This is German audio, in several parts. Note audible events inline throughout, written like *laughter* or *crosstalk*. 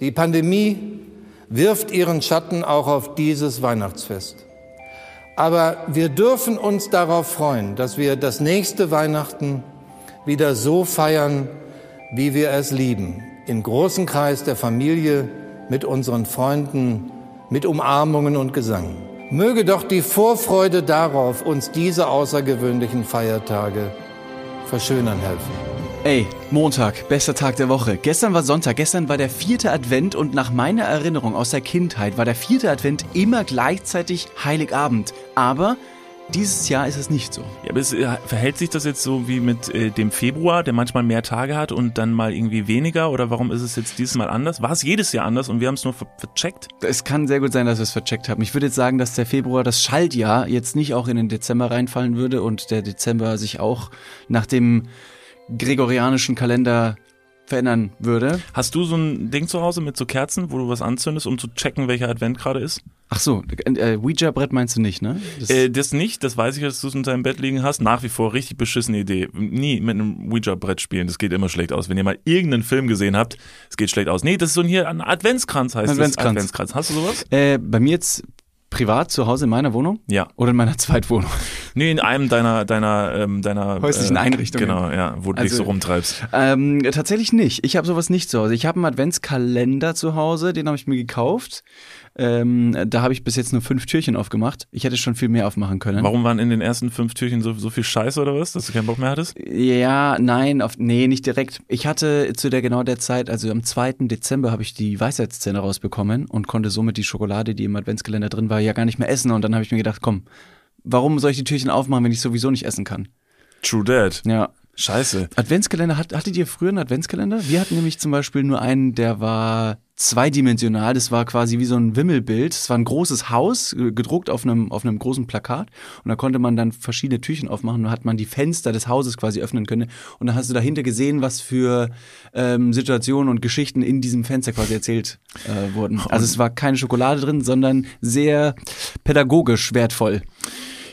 Die Pandemie wirft ihren Schatten auch auf dieses Weihnachtsfest. Aber wir dürfen uns darauf freuen, dass wir das nächste Weihnachten wieder so feiern, wie wir es lieben. Im großen Kreis der Familie, mit unseren Freunden, mit Umarmungen und Gesang. Möge doch die Vorfreude darauf uns diese außergewöhnlichen Feiertage verschönern helfen. Ey, Montag, bester Tag der Woche. Gestern war Sonntag, gestern war der vierte Advent und nach meiner Erinnerung aus der Kindheit war der vierte Advent immer gleichzeitig Heiligabend. Aber dieses Jahr ist es nicht so. Ja, aber es, äh, verhält sich das jetzt so wie mit äh, dem Februar, der manchmal mehr Tage hat und dann mal irgendwie weniger? Oder warum ist es jetzt dieses Mal anders? War es jedes Jahr anders und wir haben es nur ver vercheckt? Es kann sehr gut sein, dass wir es vercheckt haben. Ich würde jetzt sagen, dass der Februar, das Schaltjahr, jetzt nicht auch in den Dezember reinfallen würde und der Dezember sich auch nach dem gregorianischen Kalender verändern würde. Hast du so ein Ding zu Hause mit so Kerzen, wo du was anzündest, um zu checken, welcher Advent gerade ist? Ach so, äh, Ouija-Brett meinst du nicht, ne? Das, äh, das nicht, das weiß ich, dass du es in deinem Bett liegen hast. Nach wie vor richtig beschissene Idee. Nie mit einem Ouija-Brett spielen, das geht immer schlecht aus. Wenn ihr mal irgendeinen Film gesehen habt, es geht schlecht aus. Nee, das ist so ein hier ein Adventskranz heißt Adventskranz. das. Adventskranz. Hast du sowas? Äh, bei mir jetzt privat zu Hause in meiner Wohnung? Ja. Oder in meiner Zweitwohnung? Nee, in einem deiner deiner ähm, deiner häuslichen äh, Einrichtungen. Genau, ja, wo du also, dich so rumtreibst. Ähm, tatsächlich nicht. Ich habe sowas nicht zu Hause. Ich habe einen Adventskalender zu Hause, den habe ich mir gekauft. Ähm, da habe ich bis jetzt nur fünf Türchen aufgemacht. Ich hätte schon viel mehr aufmachen können. Warum waren in den ersten fünf Türchen so, so viel Scheiße oder was, dass du keinen Bock mehr hattest? Ja, nein, auf, nee, nicht direkt. Ich hatte zu der genau der Zeit, also am 2. Dezember habe ich die Weisheitszähne rausbekommen und konnte somit die Schokolade, die im Adventskalender drin war, ja gar nicht mehr essen. Und dann habe ich mir gedacht, komm, warum soll ich die Türchen aufmachen, wenn ich sowieso nicht essen kann? True Dad. Ja. Scheiße. Adventskalender, hattet ihr früher einen Adventskalender? Wir hatten nämlich zum Beispiel nur einen, der war zweidimensional. Das war quasi wie so ein Wimmelbild. Es war ein großes Haus, äh, gedruckt auf einem, auf einem großen Plakat. Und da konnte man dann verschiedene Türchen aufmachen. Und hat man die Fenster des Hauses quasi öffnen können. Und dann hast du dahinter gesehen, was für ähm, Situationen und Geschichten in diesem Fenster quasi erzählt äh, wurden. Also es war keine Schokolade drin, sondern sehr pädagogisch wertvoll.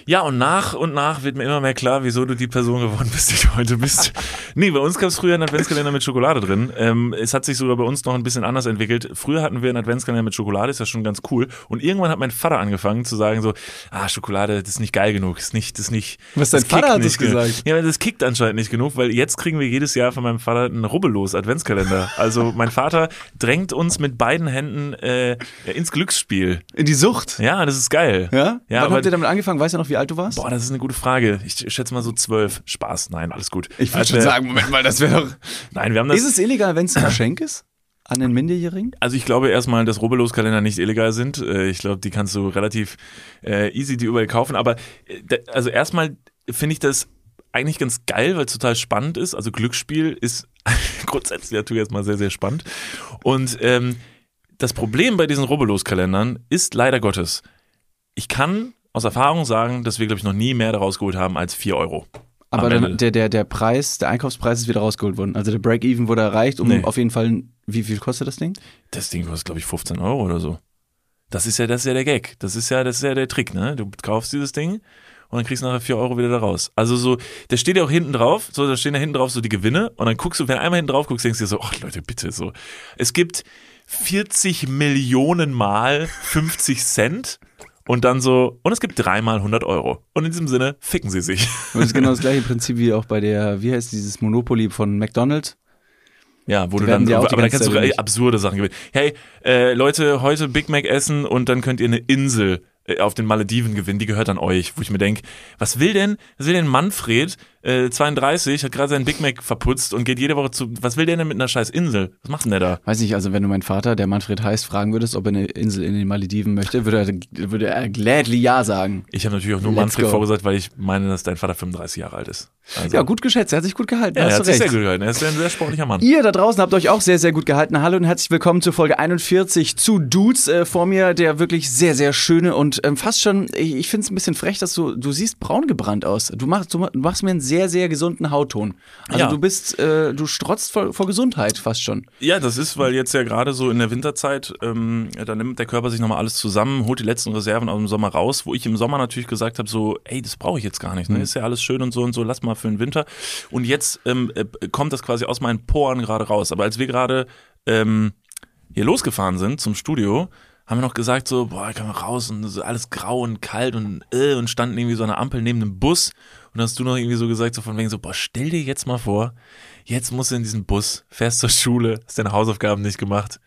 Ja, und nach und nach wird mir immer mehr klar, wieso du die Person geworden bist, die du heute bist. *laughs* nee, bei uns gab es früher einen Adventskalender mit Schokolade drin. Ähm, es hat sich sogar bei uns noch ein bisschen anders entwickelt. Früher hatten wir einen Adventskalender mit Schokolade, ist ja schon ganz cool. Und irgendwann hat mein Vater angefangen zu sagen so, ah, Schokolade, das ist nicht geil genug, ist nicht, das ist nicht. Was dein Vater hat das gesagt? Ja, das kickt anscheinend nicht genug, weil jetzt kriegen wir jedes Jahr von meinem Vater einen rubbellos Adventskalender. Also mein Vater drängt uns mit beiden Händen äh, ins Glücksspiel. In die Sucht? Ja, das ist geil. Ja? ja Wann habt ihr damit angefangen? Weißt du noch, wie alt du warst? Boah, das ist eine gute Frage. Ich schätze mal so zwölf. Spaß. Nein, alles gut. Ich würde schon sagen, Moment mal, das wäre doch. Nein, wir haben das. Ist es illegal, wenn es ein Geschenk ist? An den Minderjährigen? Also ich glaube erstmal, dass Rubbellos-Kalender nicht illegal sind. Äh, ich glaube, die kannst du relativ äh, easy die überall kaufen. Aber äh, also erstmal finde ich das eigentlich ganz geil, weil es total spannend ist. Also Glücksspiel ist *laughs* grundsätzlich natürlich erstmal sehr, sehr spannend. Und ähm, das Problem bei diesen Rubbellos-Kalendern ist leider Gottes, ich kann aus Erfahrung sagen, dass wir, glaube ich, noch nie mehr daraus geholt haben als 4 Euro. Aber dann, der, der, der Preis, der Einkaufspreis ist wieder rausgeholt worden. Also der Break-Even wurde erreicht, um nee. auf jeden Fall, wie viel kostet das Ding? Das Ding kostet, glaube ich, 15 Euro oder so. Das ist ja, das ist ja der Gag. Das ist ja, das ist ja der Trick, ne? Du kaufst dieses Ding und dann kriegst du nachher 4 Euro wieder da raus. Also so, da steht ja auch hinten drauf, so, da stehen ja hinten drauf so die Gewinne und dann guckst du, wenn du einmal hinten drauf guckst, denkst du dir so, ach Leute, bitte, so. Es gibt 40 Millionen Mal 50 Cent und dann so, und es gibt dreimal 100 Euro. Und in diesem Sinne, ficken sie sich. *laughs* Und das ist genau das gleiche Prinzip wie auch bei der, wie heißt dieses Monopoly von McDonald's? Ja, wo die du dann, aber da kannst du absurde Sachen gewinnen. Hey, äh, Leute, heute Big Mac essen und dann könnt ihr eine Insel äh, auf den Malediven gewinnen, die gehört an euch, wo ich mir denke, was will denn, was will denn Manfred, äh, 32, hat gerade seinen Big Mac verputzt und geht jede Woche zu, was will der denn mit einer scheiß Insel? Was macht denn der da? Weiß nicht, also wenn du meinen Vater, der Manfred heißt, fragen würdest, ob er eine Insel in den Malediven möchte, würde er, würde er gladly ja sagen. Ich habe natürlich auch nur Let's Manfred go. vorgesagt, weil ich meine, dass dein Vater 35 Jahre alt ist. Also ja, gut geschätzt, er hat sich gut gehalten. Ja, er hat sich sehr gut gehalten, er ist ein sehr sportlicher Mann. Ihr da draußen habt euch auch sehr, sehr gut gehalten. Hallo und herzlich willkommen zur Folge 41 zu Dudes. Äh, vor mir der wirklich sehr, sehr schöne und ähm, fast schon ich, ich finde es ein bisschen frech, dass du, du siehst braun gebrannt aus. Du machst, du machst mir einen sehr, sehr gesunden Hautton. Also ja. du bist, äh, du strotzt vor, vor, Gesundheit fast schon. Ja, das ist, weil jetzt ja gerade so in der Winterzeit, ähm, da nimmt der Körper sich nochmal alles zusammen, holt die letzten Reserven aus dem Sommer raus, wo ich im Sommer natürlich gesagt habe, so, ey, das brauche ich jetzt gar nicht. Ne? Mhm. Ist ja alles schön und so und so, lass mal für den Winter. Und jetzt ähm, äh, kommt das quasi aus meinen Poren gerade raus. Aber als wir gerade ähm, hier losgefahren sind zum Studio, haben wir noch gesagt so, boah, kann man raus und alles grau und kalt und äh, und standen irgendwie so an der Ampel neben einem Bus und hast du noch irgendwie so gesagt so von wegen so, boah, stell dir jetzt mal vor, jetzt musst du in diesen Bus, fährst zur Schule, hast deine Hausaufgaben nicht gemacht.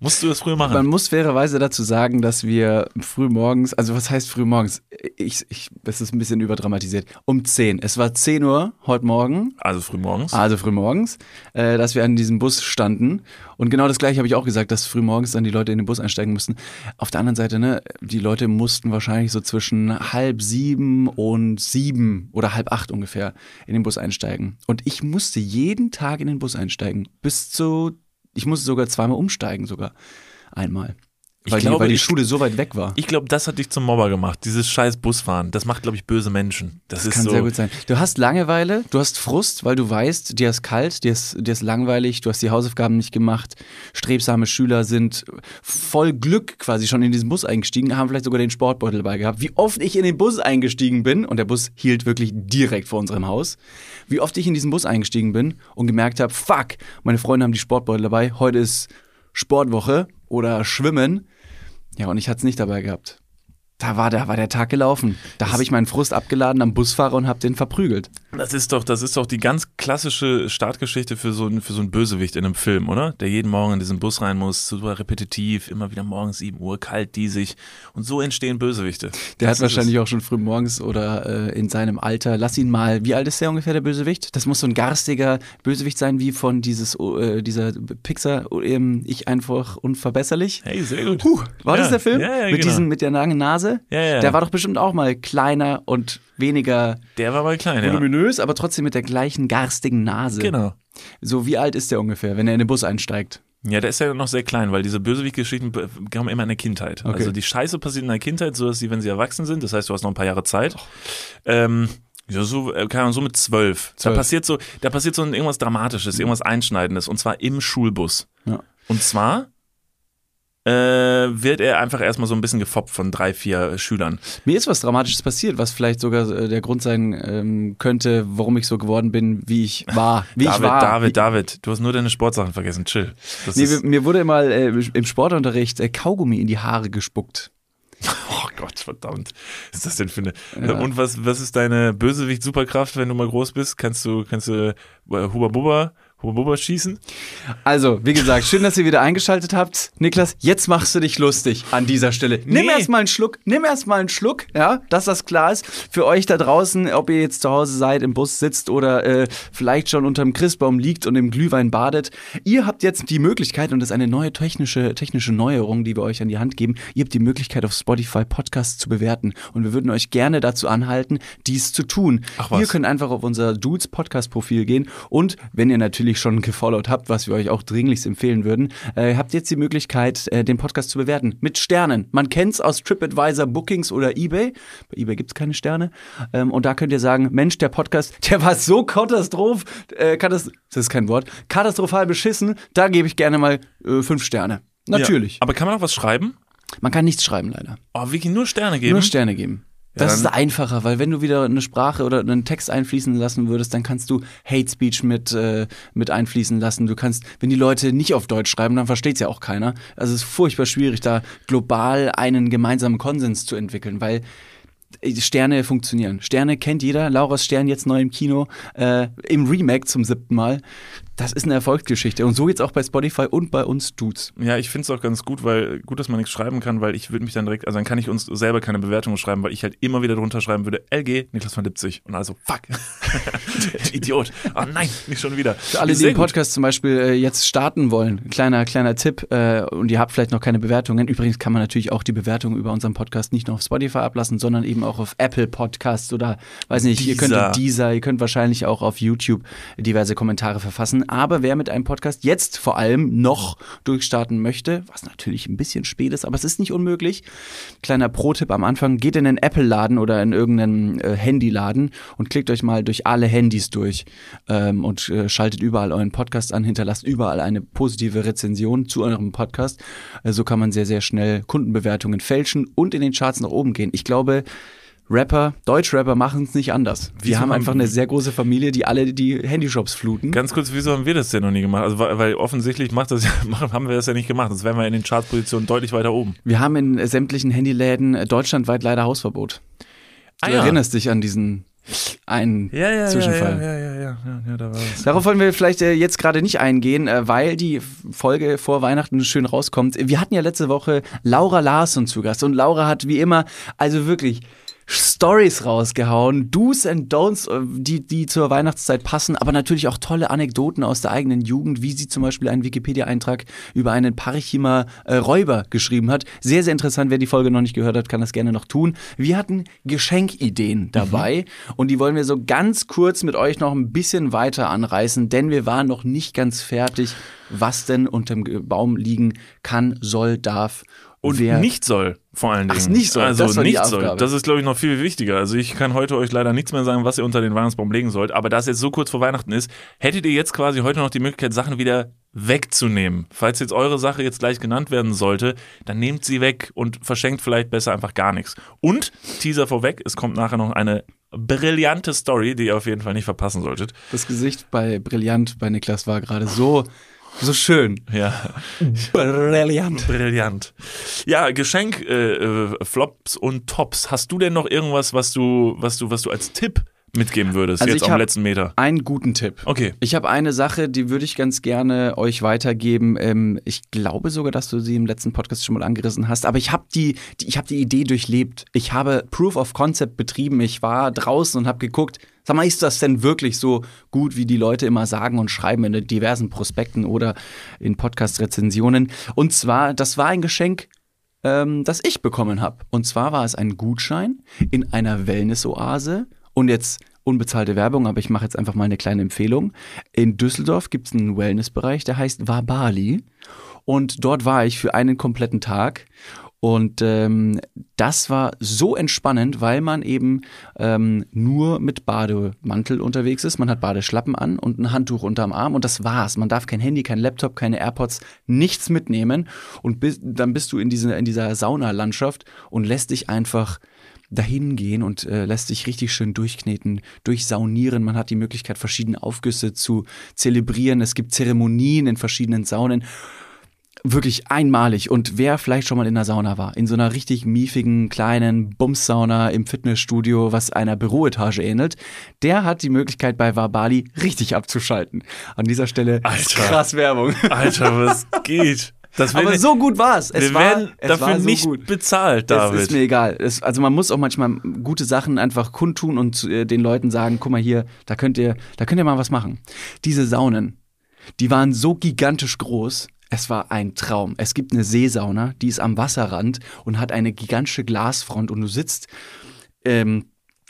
Musst du das früher machen? Man muss fairerweise dazu sagen, dass wir früh morgens, also was heißt früh morgens? Ich, ich, das ist ein bisschen überdramatisiert. Um 10. Es war 10 Uhr heute Morgen. Also früh morgens. Also früh morgens, äh, dass wir an diesem Bus standen. Und genau das gleiche habe ich auch gesagt, dass früh morgens dann die Leute in den Bus einsteigen mussten. Auf der anderen Seite, ne, die Leute mussten wahrscheinlich so zwischen halb sieben und sieben oder halb acht ungefähr in den Bus einsteigen. Und ich musste jeden Tag in den Bus einsteigen. Bis zu ich musste sogar zweimal umsteigen, sogar einmal. Ich Weil, glaube, die, weil die Schule so weit weg war. Ich glaube, das hat dich zum Mobber gemacht. Dieses scheiß Busfahren. Das macht, glaube ich, böse Menschen. Das, ist Kann so. sehr gut sein. Du hast Langeweile, du hast Frust, weil du weißt, dir ist kalt, dir ist, dir ist langweilig, du hast die Hausaufgaben nicht gemacht. Strebsame Schüler sind voll Glück quasi schon in diesen Bus eingestiegen, haben vielleicht sogar den Sportbeutel dabei gehabt. Wie oft ich in den Bus eingestiegen bin, und der Bus hielt wirklich direkt vor unserem Haus, wie oft ich in diesen Bus eingestiegen bin und gemerkt habe, fuck, meine Freunde haben die Sportbeutel dabei, heute ist Sportwoche oder Schwimmen. Ja, und ich hatte es nicht dabei gehabt. Da war, da war der Tag gelaufen. Da habe ich meinen Frust abgeladen am Busfahrer und habe den verprügelt. Das ist doch, das ist doch die ganz klassische Startgeschichte für so, einen- für so einen Bösewicht in einem Film, oder? Der jeden Morgen in diesen Bus rein muss, super repetitiv, immer wieder morgens 7 Uhr, kalt, diesig. Und so entstehen Bösewichte. Der Das hat wahrscheinlich auch schon früh morgens oder äh, in seinem Alter, lass ihn mal, wie alt ist der ungefähr, der Bösewicht? Das muss so ein garstiger Bösewicht sein, wie von dieses, oh, äh, dieser Pixar, ähm, ich einfach unverbesserlich. es. Hey, sehr gut. Puh, war Ja, das der Film? Ja, ja, mit, genau. diesen, mit der langen Nase? Ja, ja. Der war doch bestimmt auch mal kleiner und weniger Der war mal klein, ja. voluminös, aber trotzdem mit der gleichen garstigen Nase. Genau. So, wie alt ist der ungefähr, wenn er in den Bus einsteigt? Ja, der ist ja noch sehr klein, weil diese Bösewicht-Geschichten kommen immer in der Kindheit. Okay. Also die Scheiße passiert in der Kindheit, so dass sie, wenn sie erwachsen sind, das heißt, du hast noch ein paar Jahre Zeit. Ähm, ja, so, äh, keine Ahnung, so mit zwölf. Da passiert so, da passiert so irgendwas Dramatisches, irgendwas Einschneidendes, und zwar im Schulbus. Ja. Und zwar äh, wird er einfach erstmal so ein bisschen gefoppt von drei, vier Schülern. Mir ist was Dramatisches passiert, was vielleicht sogar äh, der Grund sein ähm, könnte, warum ich so geworden bin, wie ich war. Wie David, ich war. David, wie, David, du hast nur deine Sportsachen vergessen, chill. Das Nee, mir- wurde mal äh, im Sportunterricht äh, Kaugummi in die Haare gespuckt. *laughs* oh Gott, verdammt. Was ist das denn für eine. Und was, was ist deine Bösewicht-Superkraft, wenn du mal groß bist? Kannst du, kannst du äh, Huba Buba, Huba Buba schießen? Also, wie gesagt, schön, dass ihr wieder eingeschaltet habt. Niklas, jetzt machst du dich lustig an dieser Stelle. Nimm Nee. erst mal einen Schluck, nimm erst mal einen Schluck, ja, dass das klar ist. Für euch da draußen, ob ihr jetzt zu Hause seid, im Bus sitzt oder äh, vielleicht schon unterm Christbaum liegt und im Glühwein badet. Ihr habt jetzt die Möglichkeit, und das ist eine neue technische, technische Neuerung, die wir euch an die Hand geben, ihr habt die Möglichkeit, auf Spotify Podcasts zu bewerten. Und wir würden euch gerne dazu anhalten, dies zu tun. Ach was. Ihr könnt einfach auf unser Dudes Podcast Profil gehen und wenn ihr natürlich schon gefollowt habt, was wir euch auch dringlichst empfehlen würden, äh, habt jetzt die Möglichkeit, äh, den Podcast zu bewerten mit Sternen. Man kennt's aus TripAdvisor, Bookings oder eBay. Bei eBay gibt's keine Sterne. Ähm, und da könnt ihr sagen, Mensch, der Podcast, *laughs* der war so katastroph, äh, katast das ist kein Wort, katastrophal beschissen, da gebe ich gerne mal äh, fünf Sterne. Natürlich. Ja. Aber kann man auch was schreiben? Man kann nichts schreiben, leider. Oh, wirklich nur Sterne geben? Nur Sterne geben. Das ist einfacher, weil wenn du wieder eine Sprache oder einen Text einfließen lassen würdest, dann kannst du Hate Speech mit, äh, mit einfließen lassen. Du kannst, wenn die Leute nicht auf Deutsch schreiben, dann versteht's ja auch keiner. Also es ist furchtbar schwierig, da global einen gemeinsamen Konsens zu entwickeln, weil äh, Sterne funktionieren. Sterne kennt jeder. Lauras Stern jetzt neu im Kino, äh, im Remake zum siebten Mal. Das ist eine Erfolgsgeschichte. Und so geht's auch bei Spotify und bei uns Dudes. Ja, ich finde es auch ganz gut, weil gut, dass man nichts schreiben kann, weil ich würde mich dann direkt, also dann kann ich uns selber keine Bewertungen schreiben, weil ich halt immer wieder drunter schreiben würde, LG, Niklas von Lipzig. Und also, fuck. *laughs* Idiot. Oh nein, nicht schon wieder. Für alle, die den gut. Podcast zum Beispiel äh, jetzt starten wollen, kleiner, kleiner Tipp, äh, und ihr habt vielleicht noch keine Bewertungen. Übrigens kann man natürlich auch die Bewertungen über unseren Podcast nicht nur auf Spotify ablassen, sondern eben auch auf Apple Podcasts oder weiß nicht, ihr Deezer. könnt dieser, ihr könnt wahrscheinlich auch auf YouTube diverse Kommentare verfassen. Aber wer mit einem Podcast jetzt vor allem noch durchstarten möchte, was natürlich ein bisschen spät ist, aber es ist nicht unmöglich. Kleiner Pro-Tipp am Anfang, geht in einen Apple-Laden oder in irgendeinen äh, Handyladen und klickt euch mal durch alle Handys durch ähm, und äh, schaltet überall euren Podcast an, hinterlasst überall eine positive Rezension zu eurem Podcast. Äh, so kann man sehr, sehr schnell Kundenbewertungen fälschen und in den Charts nach oben gehen. Ich glaube, Rapper, Deutschrapper machen es nicht anders. Wir Wieso haben einfach eine sehr große Familie, die alle die Handyshops fluten. Ganz kurz, wieso haben wir das denn noch nie gemacht? Also, weil, offensichtlich macht das, *laughs* haben wir das ja nicht gemacht. Sonst wären wir in den Chartpositionen deutlich weiter oben. Wir haben in sämtlichen Handyläden äh, deutschlandweit leider Hausverbot. Du erinnerst dich an diesen einen Ja, ja, Zwischenfall. ja, ja, ja, ja, ja, ja, da war. Darauf wollen wir vielleicht äh, jetzt gerade nicht eingehen, äh, weil die Folge vor Weihnachten schön rauskommt. Wir hatten ja letzte Woche Laura Larsson zu Gast und Laura hat wie immer, also wirklich Stories rausgehauen, Do's and Don'ts, äh, die, die zur Weihnachtszeit passen, aber natürlich auch tolle Anekdoten aus der eigenen Jugend, wie sie zum Beispiel einen Wikipedia-Eintrag über einen Parchimer äh, Räuber geschrieben hat. Sehr, sehr interessant. Wer die Folge noch nicht gehört hat, kann das gerne noch tun. Wir hatten Geschenkideen dabei und die wollen wir so ganz kurz mit euch noch ein bisschen weiter anreißen, denn wir waren noch nicht ganz fertig, was denn unterm Ge- Baum liegen kann, soll, darf. Und wer nicht soll, vor allen Ach, Dingen. nicht soll, Also das nicht soll. Das ist, glaube ich, noch viel wichtiger. Also ich kann heute euch leider nichts mehr sagen, was ihr unter den Weihnachtsbaum legen sollt. Aber da es jetzt so kurz vor Weihnachten ist, hättet ihr jetzt quasi heute noch die Möglichkeit, Sachen wieder wegzunehmen. Falls jetzt eure Sache jetzt gleich genannt werden sollte, dann nehmt sie weg und verschenkt vielleicht besser einfach gar nichts. Und, Teaser vorweg, es kommt nachher noch eine brillante Story, die ihr auf jeden Fall nicht verpassen solltet. Das Gesicht bei Brillant bei Niklas war gerade so, so schön. Ja. Brillant. Brillant. Ja, Geschenk, äh, äh, Flops und Tops. Hast du denn noch irgendwas, was du, was du, was du als Tipp mitgeben würdest, Also jetzt am hab- letzten Meter? Einen guten Tipp. Okay. Ich habe eine Sache, die würde ich ganz gerne euch weitergeben. Ähm, ich glaube sogar, dass du sie im letzten Podcast schon mal angerissen hast. Aber ich habe die, die, ich habe die Idee durchlebt. Ich habe Proof of Concept betrieben. Ich war draußen und habe geguckt. Sag mal, ist das denn wirklich so gut, wie die Leute immer sagen und schreiben in diversen Prospekten oder in Podcast-Rezensionen? Und zwar, das war ein Geschenk, ähm, das ich bekommen habe. Und zwar war es ein Gutschein in einer Wellness-Oase. Und jetzt unbezahlte Werbung, aber ich mache jetzt einfach mal eine kleine Empfehlung. In Düsseldorf gibt es einen Wellnessbereich, der heißt Wabali. Und dort war ich für einen kompletten Tag. Und ähm, das war so entspannend, weil man eben ähm, nur mit Bademantel unterwegs ist. Man hat Badeschlappen an und ein Handtuch unterm Arm und das war's. Man darf kein Handy, kein Laptop, keine AirPods, nichts mitnehmen. Und bis, dann bist du in, diese, in dieser Saunalandschaft und lässt dich einfach dahin gehen und äh, lässt sich richtig schön durchkneten, durchsaunieren. Man hat die Möglichkeit, verschiedene Aufgüsse zu zelebrieren. Es gibt Zeremonien in verschiedenen Saunen. Wirklich einmalig. Und wer vielleicht schon mal in der Sauna war, in so einer richtig miefigen, kleinen Bumssauna im Fitnessstudio, was einer Büroetage ähnelt, der hat die Möglichkeit bei Wabali richtig abzuschalten. An dieser Stelle Alter. krass Werbung. Alter, was geht? Das Aber werden- so gut war's. Es wir war, werden es dafür war so nicht gut. bezahlt, Das David. ist mir egal. Es, also man muss auch manchmal gute Sachen einfach kundtun und äh, den Leuten sagen, guck mal hier, da könnt ihr, da könnt ihr mal was machen. Diese Saunen, die waren so gigantisch groß. Es war ein Traum. Es gibt eine Seesauna, die ist am Wasserrand und hat eine gigantische Glasfront und du sitzt ähm,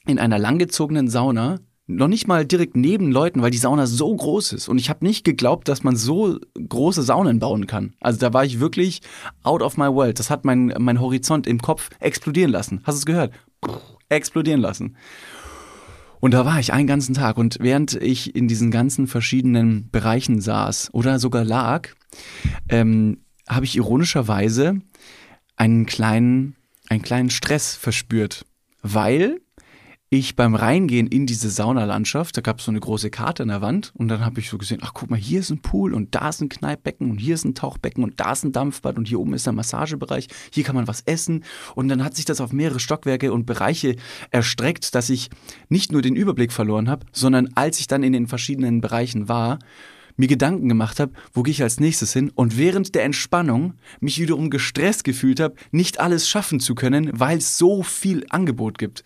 in einer langgezogenen Sauna, noch nicht mal direkt neben Leuten, weil die Sauna so groß ist. Und ich habe nicht geglaubt, dass man so große Saunen bauen kann. Also da war ich wirklich out of my world. Das hat mein, mein Horizont im Kopf explodieren lassen. Hast du es gehört? Explodieren lassen. Und da war ich einen ganzen Tag. Und während ich in diesen ganzen verschiedenen Bereichen saß oder sogar lag, ähm, habe ich ironischerweise einen kleinen, einen kleinen Stress verspürt. Weil ich beim Reingehen in diese Saunalandschaft, da gab es so eine große Karte an der Wand und dann habe ich so gesehen, ach guck mal, hier ist ein Pool und da ist ein Kneippbecken und hier ist ein Tauchbecken und da ist ein Dampfbad und hier oben ist ein Massagebereich, hier kann man was essen und dann hat sich das auf mehrere Stockwerke und Bereiche erstreckt, dass ich nicht nur den Überblick verloren habe, sondern als ich dann in den verschiedenen Bereichen war, mir Gedanken gemacht habe, wo gehe ich als nächstes hin und während der Entspannung mich wiederum gestresst gefühlt habe, nicht alles schaffen zu können, weil es so viel Angebot gibt.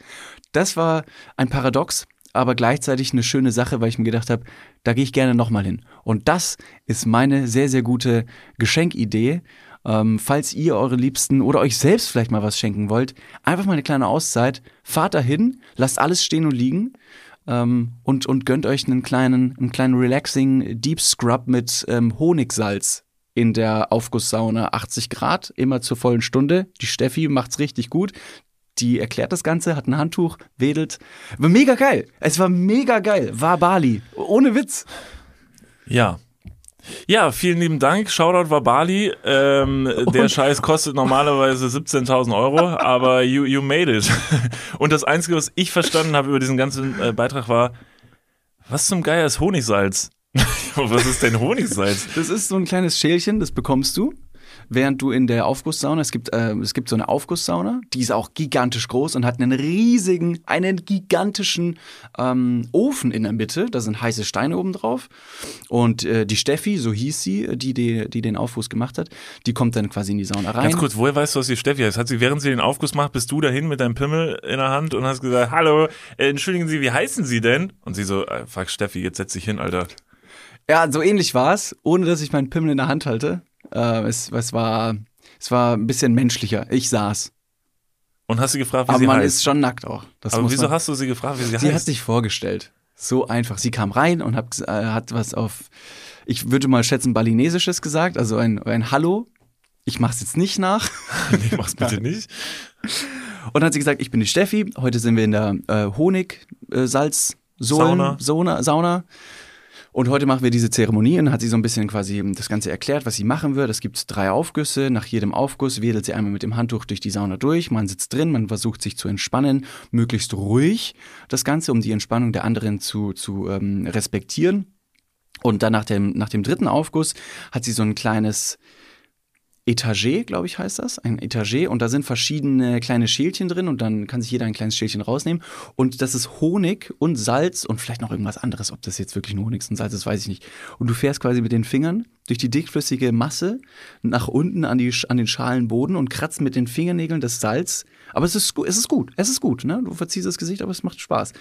Das war ein Paradox, aber gleichzeitig eine schöne Sache, weil ich mir gedacht habe, da gehe ich gerne nochmal hin. Und das ist meine sehr, sehr gute Geschenkidee. Ähm, falls ihr eure Liebsten oder euch selbst vielleicht mal was schenken wollt, einfach mal eine kleine Auszeit, fahrt dahin, lasst alles stehen und liegen ähm, und, und gönnt euch einen kleinen, einen kleinen relaxing Deep Scrub mit ähm, Honigsalz in der Aufgusssauna 80 Grad, immer zur vollen Stunde. Die Steffi macht's richtig gut. Die erklärt das Ganze, hat ein Handtuch, wedelt. War mega geil. Es war mega geil. War Bali. Ohne Witz. Ja. Ja, vielen lieben Dank. Shoutout war Bali. Ähm, der Scheiß kostet normalerweise 17.000 Euro, aber you, you made it. *laughs* Und das Einzige, was ich verstanden habe über diesen ganzen äh, Beitrag war, was zum Geier ist Honigsalz? *laughs* was ist denn Honigsalz? Das ist so ein kleines Schälchen, das bekommst du während du in der Aufgusssauna, es gibt, äh, es gibt so eine Aufgusssauna, die ist auch gigantisch groß und hat einen riesigen, einen gigantischen ähm, Ofen in der Mitte. Da sind heiße Steine oben drauf. Und äh, die Steffi, so hieß sie, die, die, die den Aufguss gemacht hat, die kommt dann quasi in die Sauna rein. Ganz kurz, woher weißt du, was die Steffi heißt? Hat sie, während sie den Aufguss macht, bist du dahin mit deinem Pimmel in der Hand und hast gesagt, hallo, äh, entschuldigen Sie, wie heißen Sie denn? Und sie so, äh, fuck Steffi, jetzt setz dich hin, Alter. Ja, so ähnlich war es, ohne dass ich meinen Pimmel in der Hand halte. Äh, es, es, war, es war ein bisschen menschlicher. Ich saß. Und hast du gefragt, wie Aber sie man heißt? ist schon nackt auch. Das Aber wieso man, hast du sie gefragt, wie sie, Sie hat heißt? sich vorgestellt. So einfach. Sie kam rein und hat, äh, hat was auf, ich würde mal schätzen, Balinesisches gesagt, also ein, ein Hallo. Ich mach's jetzt nicht nach. *laughs* nee, mach's bitte *laughs* nicht. Und dann hat sie gesagt, ich bin die Steffi. Heute sind wir in der äh, Honig, äh, Salz, Sauna. Sauna. Sauna. Und heute machen wir diese Zeremonie und hat sie so ein bisschen quasi das Ganze erklärt, was sie machen wird. Es gibt drei Aufgüsse. Nach jedem Aufguss wedelt sie einmal mit dem Handtuch durch die Sauna durch. Man sitzt drin, man versucht sich zu entspannen, möglichst ruhig das Ganze, um die Entspannung der anderen zu, zu ähm, respektieren. Und dann nach dem, nach dem dritten Aufguss hat sie so ein kleines Etagé, glaube ich, heißt das. Ein Etagé. Und da sind verschiedene kleine Schälchen drin und dann kann sich jeder ein kleines Schälchen rausnehmen. Und das ist Honig und Salz und vielleicht noch irgendwas anderes. Ob das jetzt wirklich nur Honig und Salz ist, weiß ich nicht. Und du fährst quasi mit den Fingern durch die dickflüssige Masse nach unten an, die, an den schalen Boden und kratzt mit den Fingernägeln das Salz. Aber es ist, es ist gut. Es ist gut. Ne? Du verziehst das Gesicht, aber es macht Spaß.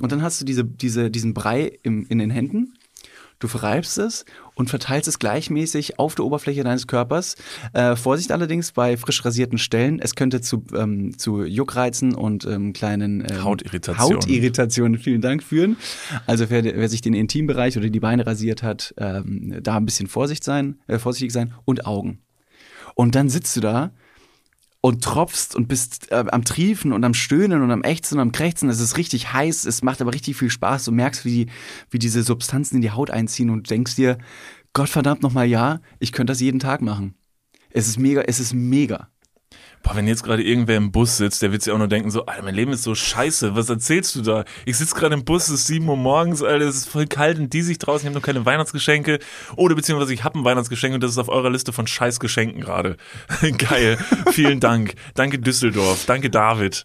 Und dann hast du diese, diese, diesen Brei im, in den Händen. Du verreibst es und verteilst es gleichmäßig auf der Oberfläche deines Körpers. Äh, Vorsicht allerdings bei frisch rasierten Stellen. Es könnte zu, ähm, zu Juckreizen und ähm, kleinen ähm, Hautirritationen. Hautirritationen, *laughs* vielen Dank, führen. Also wer, wer sich den Intimbereich oder die Beine rasiert hat, ähm, da ein bisschen Vorsicht sein, äh, vorsichtig sein und Augen. Und dann sitzt du da und tropfst und bist äh, am Triefen und am Stöhnen und am Ächzen und am Krächzen. Es ist richtig heiß, es macht aber richtig viel Spaß. Du merkst, wie, die, wie diese Substanzen in die Haut einziehen und denkst dir, Gott verdammt nochmal ja, ich könnte das jeden Tag machen. Es ist mega, es ist mega. Boah, wenn jetzt gerade irgendwer im Bus sitzt, der wird sich auch nur denken so, Alter, mein Leben ist so scheiße, was erzählst du da? Ich sitze gerade im Bus, es ist 7 Uhr morgens, Alter, es ist voll kalt und die sich draußen, ich habe noch keine Weihnachtsgeschenke oder beziehungsweise ich habe ein Weihnachtsgeschenk und das ist auf eurer Liste von Scheißgeschenken gerade. *laughs* Geil, vielen Dank. Danke Düsseldorf, danke David.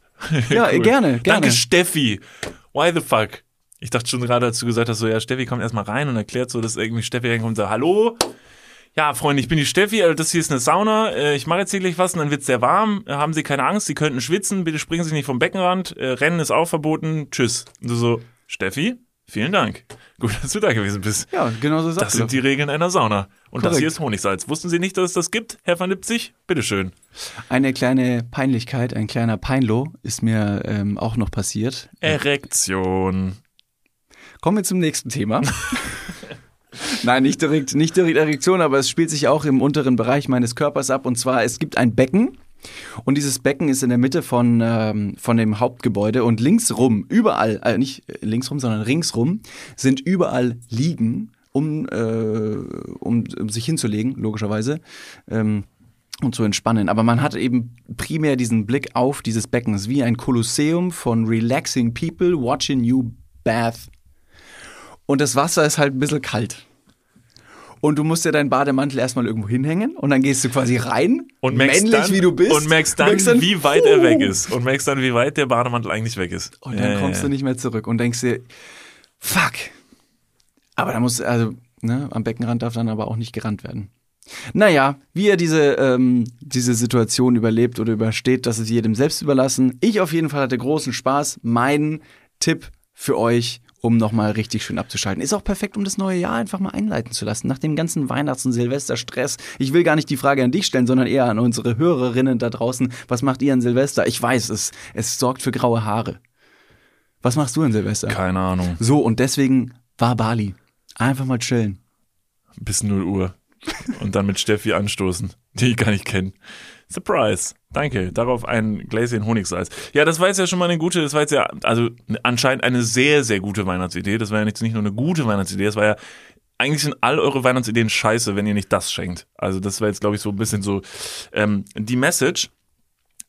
Ja, *laughs* gerne, gerne. Danke Steffi. Why the fuck? Ich dachte schon gerade, als du gesagt hast, so, ja, Steffi kommt erstmal rein und erklärt so, dass irgendwie Steffi reinkommt und sagt, hallo, ja, Freunde, ich bin die Steffi, also das hier ist eine Sauna, äh, ich mache jetzt hier gleich was und dann wird's sehr warm, Äh, haben Sie keine Angst, Sie könnten schwitzen, bitte springen Sie nicht vom Beckenrand, Rennen ist auch verboten, tschüss. Und du so, Steffi, vielen Dank. *laughs* Gut, dass du da gewesen bist. Ja, genau so Das sind die Regeln einer Sauna. Und das Korrekt. hier ist Honigsalz. Wussten Sie nicht, dass es das gibt, Herr van Lipzig? Bitteschön. Eine kleine Peinlichkeit, ein kleiner Peinlo ist mir ähm, auch noch passiert. Erektion. Kommen wir zum nächsten Thema. *laughs* *laughs* Nein, nicht direkt, nicht direkt Erektion, aber es spielt sich auch im unteren Bereich meines Körpers ab. Und zwar, es gibt ein Becken. Und dieses Becken ist in der Mitte von, ähm, von dem Hauptgebäude und linksrum, überall, äh, nicht linksrum, sondern ringsrum, sind überall Liegen, um, äh, um, um sich hinzulegen, logischerweise. Ähm, und zu entspannen. Aber man hat eben primär diesen Blick auf dieses Becken. Es ist wie ein Kolosseum von relaxing people watching you bath. Und das Wasser ist halt ein bisschen kalt. Und du musst ja deinen Bademantel erstmal irgendwo hinhängen und dann gehst du quasi rein, Und merkst männlich dann, wie du bist. Und merkst dann, wie weit er weg ist. Und merkst dann, wie weit der Bademantel eigentlich weg ist. Und dann Ja, kommst ja, du nicht mehr zurück und denkst dir, fuck. Aber da muss, also, ne, am Beckenrand darf dann aber auch nicht gerannt werden. Naja, wie er diese, ähm, diese Situation überlebt oder übersteht, das ist jedem selbst überlassen. Ich auf jeden Fall hatte großen Spaß. Mein Tipp für euch, um nochmal richtig schön abzuschalten. Ist auch perfekt, um das neue Jahr einfach mal einleiten zu lassen. Nach dem ganzen Weihnachts- und Silvesterstress. Ich will gar nicht die Frage an dich stellen, sondern eher an unsere Hörerinnen da draußen. Was macht ihr an Silvester? Ich weiß es. Es sorgt für graue Haare. Was machst du an Silvester? Keine Ahnung. So, und deswegen war Bali. Einfach mal chillen. Bis 0 Uhr. Und dann mit Steffi anstoßen, die ich gar nicht kenne. Surprise. Danke. Darauf ein Gläschen Honigsalz. Ja, das war jetzt ja schon mal eine gute, das war jetzt ja, also anscheinend eine sehr, sehr gute Weihnachtsidee. Das war ja nicht, nicht nur eine gute Weihnachtsidee, das war ja eigentlich sind all eure Weihnachtsideen scheiße, wenn ihr nicht das schenkt. Also das wäre jetzt, glaube ich, so ein bisschen so ähm, die Message.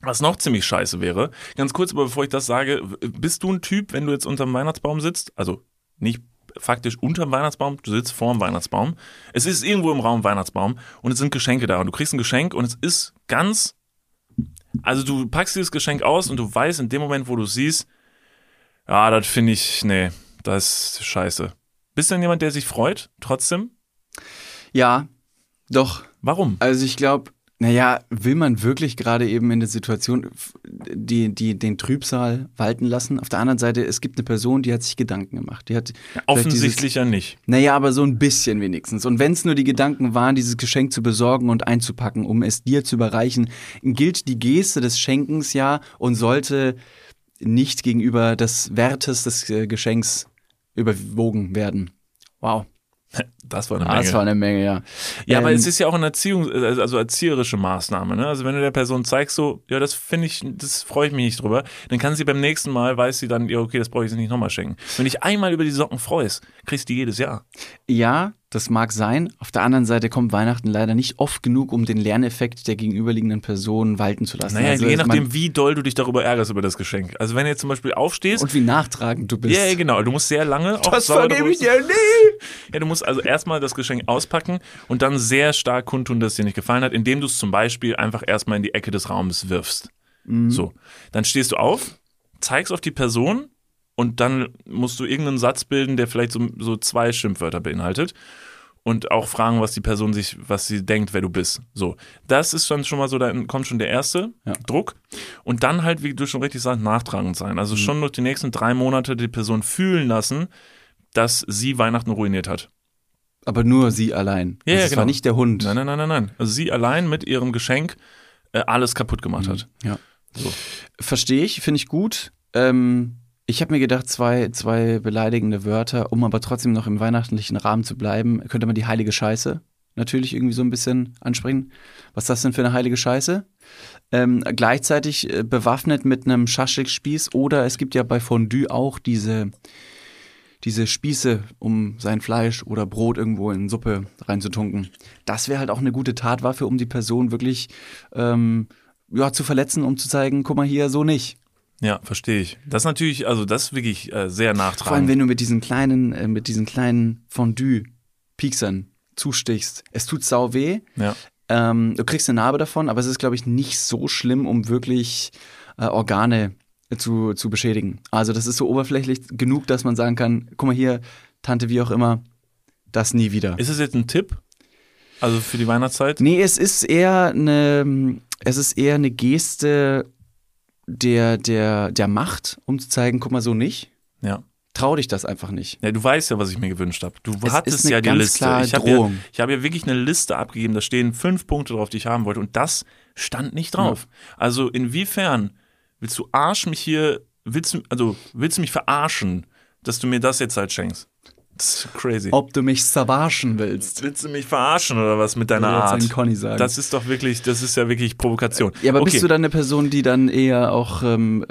Was noch ziemlich scheiße wäre, ganz kurz, aber bevor ich das sage, bist du ein Typ, wenn du jetzt unterm Weihnachtsbaum sitzt, also nicht faktisch unterm Weihnachtsbaum, du sitzt vorm Weihnachtsbaum, es ist irgendwo im Raum Weihnachtsbaum und es sind Geschenke da und du kriegst ein Geschenk und es ist ganz, also du packst dieses Geschenk aus und du weißt in dem Moment, wo du siehst, ja, das finde ich, nee, das ist scheiße. Bist du denn jemand, der sich freut, trotzdem? Ja, doch. Warum? Also ich glaube, naja, will man wirklich gerade eben in der Situation die, die, den Trübsal walten lassen? Auf der anderen Seite, es gibt eine Person, die hat sich Gedanken gemacht. Die hat ja, offensichtlich ja nicht. Naja, aber so ein bisschen wenigstens. Und wenn es nur die Gedanken waren, dieses Geschenk zu besorgen und einzupacken, um es dir zu überreichen, gilt die Geste des Schenkens ja und sollte nicht gegenüber des Wertes des äh, Geschenks überwogen werden. Wow. *laughs* Das war eine Menge. Das war eine Menge, ja. Ja, ähm, aber es ist ja auch eine Erziehung, also erzieherische Maßnahme. Ne? Also wenn du der Person zeigst, so, ja, das finde ich, das freue ich mich nicht drüber, dann kann sie beim nächsten Mal, weiß sie dann, ja, okay, das brauche ich sie nicht nochmal schenken. Wenn dich einmal über die Socken freust, kriegst du die jedes Jahr. Ja, das mag sein. Auf der anderen Seite kommt Weihnachten leider nicht oft genug, um den Lerneffekt der gegenüberliegenden Person walten zu lassen. Naja, also, je nachdem, wie doll du dich darüber ärgerst über das Geschenk. Also wenn du jetzt zum Beispiel aufstehst. Und wie nachtragend du bist. Ja, genau. Du musst sehr lange. Das vergebe ich dir nie. Ja, du musst also erstmal das Geschenk auspacken und dann sehr stark kundtun, dass es dir nicht gefallen hat, indem du es zum Beispiel einfach erstmal in die Ecke des Raumes wirfst. Mhm. So. Dann stehst du auf, zeigst auf die Person und dann musst du irgendeinen Satz bilden, der vielleicht so, so zwei Schimpfwörter beinhaltet und auch fragen, was die Person sich, was sie denkt, wer du bist. So, das ist dann schon mal so, da kommt schon der erste ja. Druck und dann halt, wie du schon richtig sagst, nachtragend sein. Also mhm. schon durch die nächsten drei Monate die Person fühlen lassen, dass sie Weihnachten ruiniert hat. Aber nur sie allein. Ja, also ja, genau. Das war nicht der Hund. Nein, nein, nein, nein, nein. Also sie allein mit ihrem Geschenk äh, alles kaputt gemacht mhm. hat. Ja. So. Verstehe ich, finde ich gut. Ähm, ich habe mir gedacht, zwei, zwei beleidigende Wörter, um aber trotzdem noch im weihnachtlichen Rahmen zu bleiben, könnte man die heilige Scheiße natürlich irgendwie so ein bisschen ansprechen. Was ist das denn für eine heilige Scheiße? Ähm, gleichzeitig äh, bewaffnet mit einem Schaschlik-Spieß oder es gibt ja bei Fondue auch diese, diese Spieße, um sein Fleisch oder Brot irgendwo in Suppe reinzutunken. Das wäre halt auch eine gute Tatwaffe, um die Person wirklich ähm, ja, zu verletzen, um zu zeigen, guck mal hier, so nicht. Ja, verstehe ich. Das ist natürlich, also das ist wirklich äh, sehr nachtragend. Vor allem, wenn du mit diesen kleinen, äh, mit diesen kleinen Fondue-Pieksern zustichst. Es tut sau weh. Ja. Ähm, du kriegst eine Narbe davon, aber es ist, glaube ich, nicht so schlimm, um wirklich äh, Organe zu, zu beschädigen. Also das ist so oberflächlich genug, dass man sagen kann, guck mal hier, Tante, wie auch immer, das nie wieder. Ist es jetzt ein Tipp? Also für die Weihnachtszeit? Nee, es ist eher eine, es ist eher eine Geste der, der, der Macht, um zu zeigen, guck mal, so nicht. Ja. Trau dich das einfach nicht. Ja, du weißt ja, was ich mir gewünscht habe. Du es hattest ja die Liste. Ich habe ja, ich hab ja wirklich eine Liste abgegeben, da stehen fünf Punkte drauf, die ich haben wollte. Und das stand nicht drauf. Ja. Also inwiefern willst du Arsch mich hier, willst du, also willst du mich verarschen, dass du mir das jetzt halt schenkst? Das ist crazy. Ob du mich verarschen willst. Willst du mich verarschen oder was mit deiner Art? Conny sagen. Das ist doch wirklich, das ist ja wirklich Provokation. Ja, aber okay. bist du dann eine Person, die dann eher auch, ähm,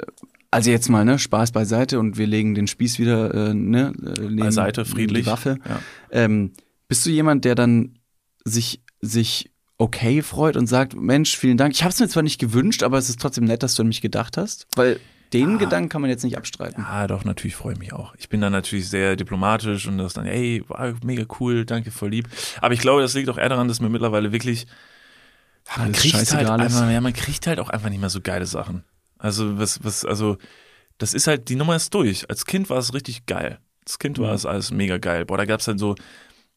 also jetzt mal, ne, Spaß beiseite und wir legen den Spieß wieder, äh, ne, äh, beiseite, friedlich. Die Waffe. Ja. Ähm, bist du jemand, der dann sich, sich okay freut und sagt, Mensch, vielen Dank. Ich habe es mir zwar nicht gewünscht, aber es ist trotzdem nett, dass du an mich gedacht hast, weil den ah. Gedanken kann man jetzt nicht abstreiten. Ja, doch, natürlich freue ich mich auch. Ich bin dann natürlich sehr diplomatisch und das dann, ey, wow, mega cool, danke, voll lieb. Aber ich glaube, das liegt auch eher daran, dass mir mittlerweile wirklich, man kriegt halt einfach, ja, man kriegt halt auch einfach nicht mehr so geile Sachen. Also, was, was, also, das ist halt, die Nummer ist durch. Als Kind war es richtig geil. Als Kind war mhm. es alles mega geil. Boah, da gab es dann so,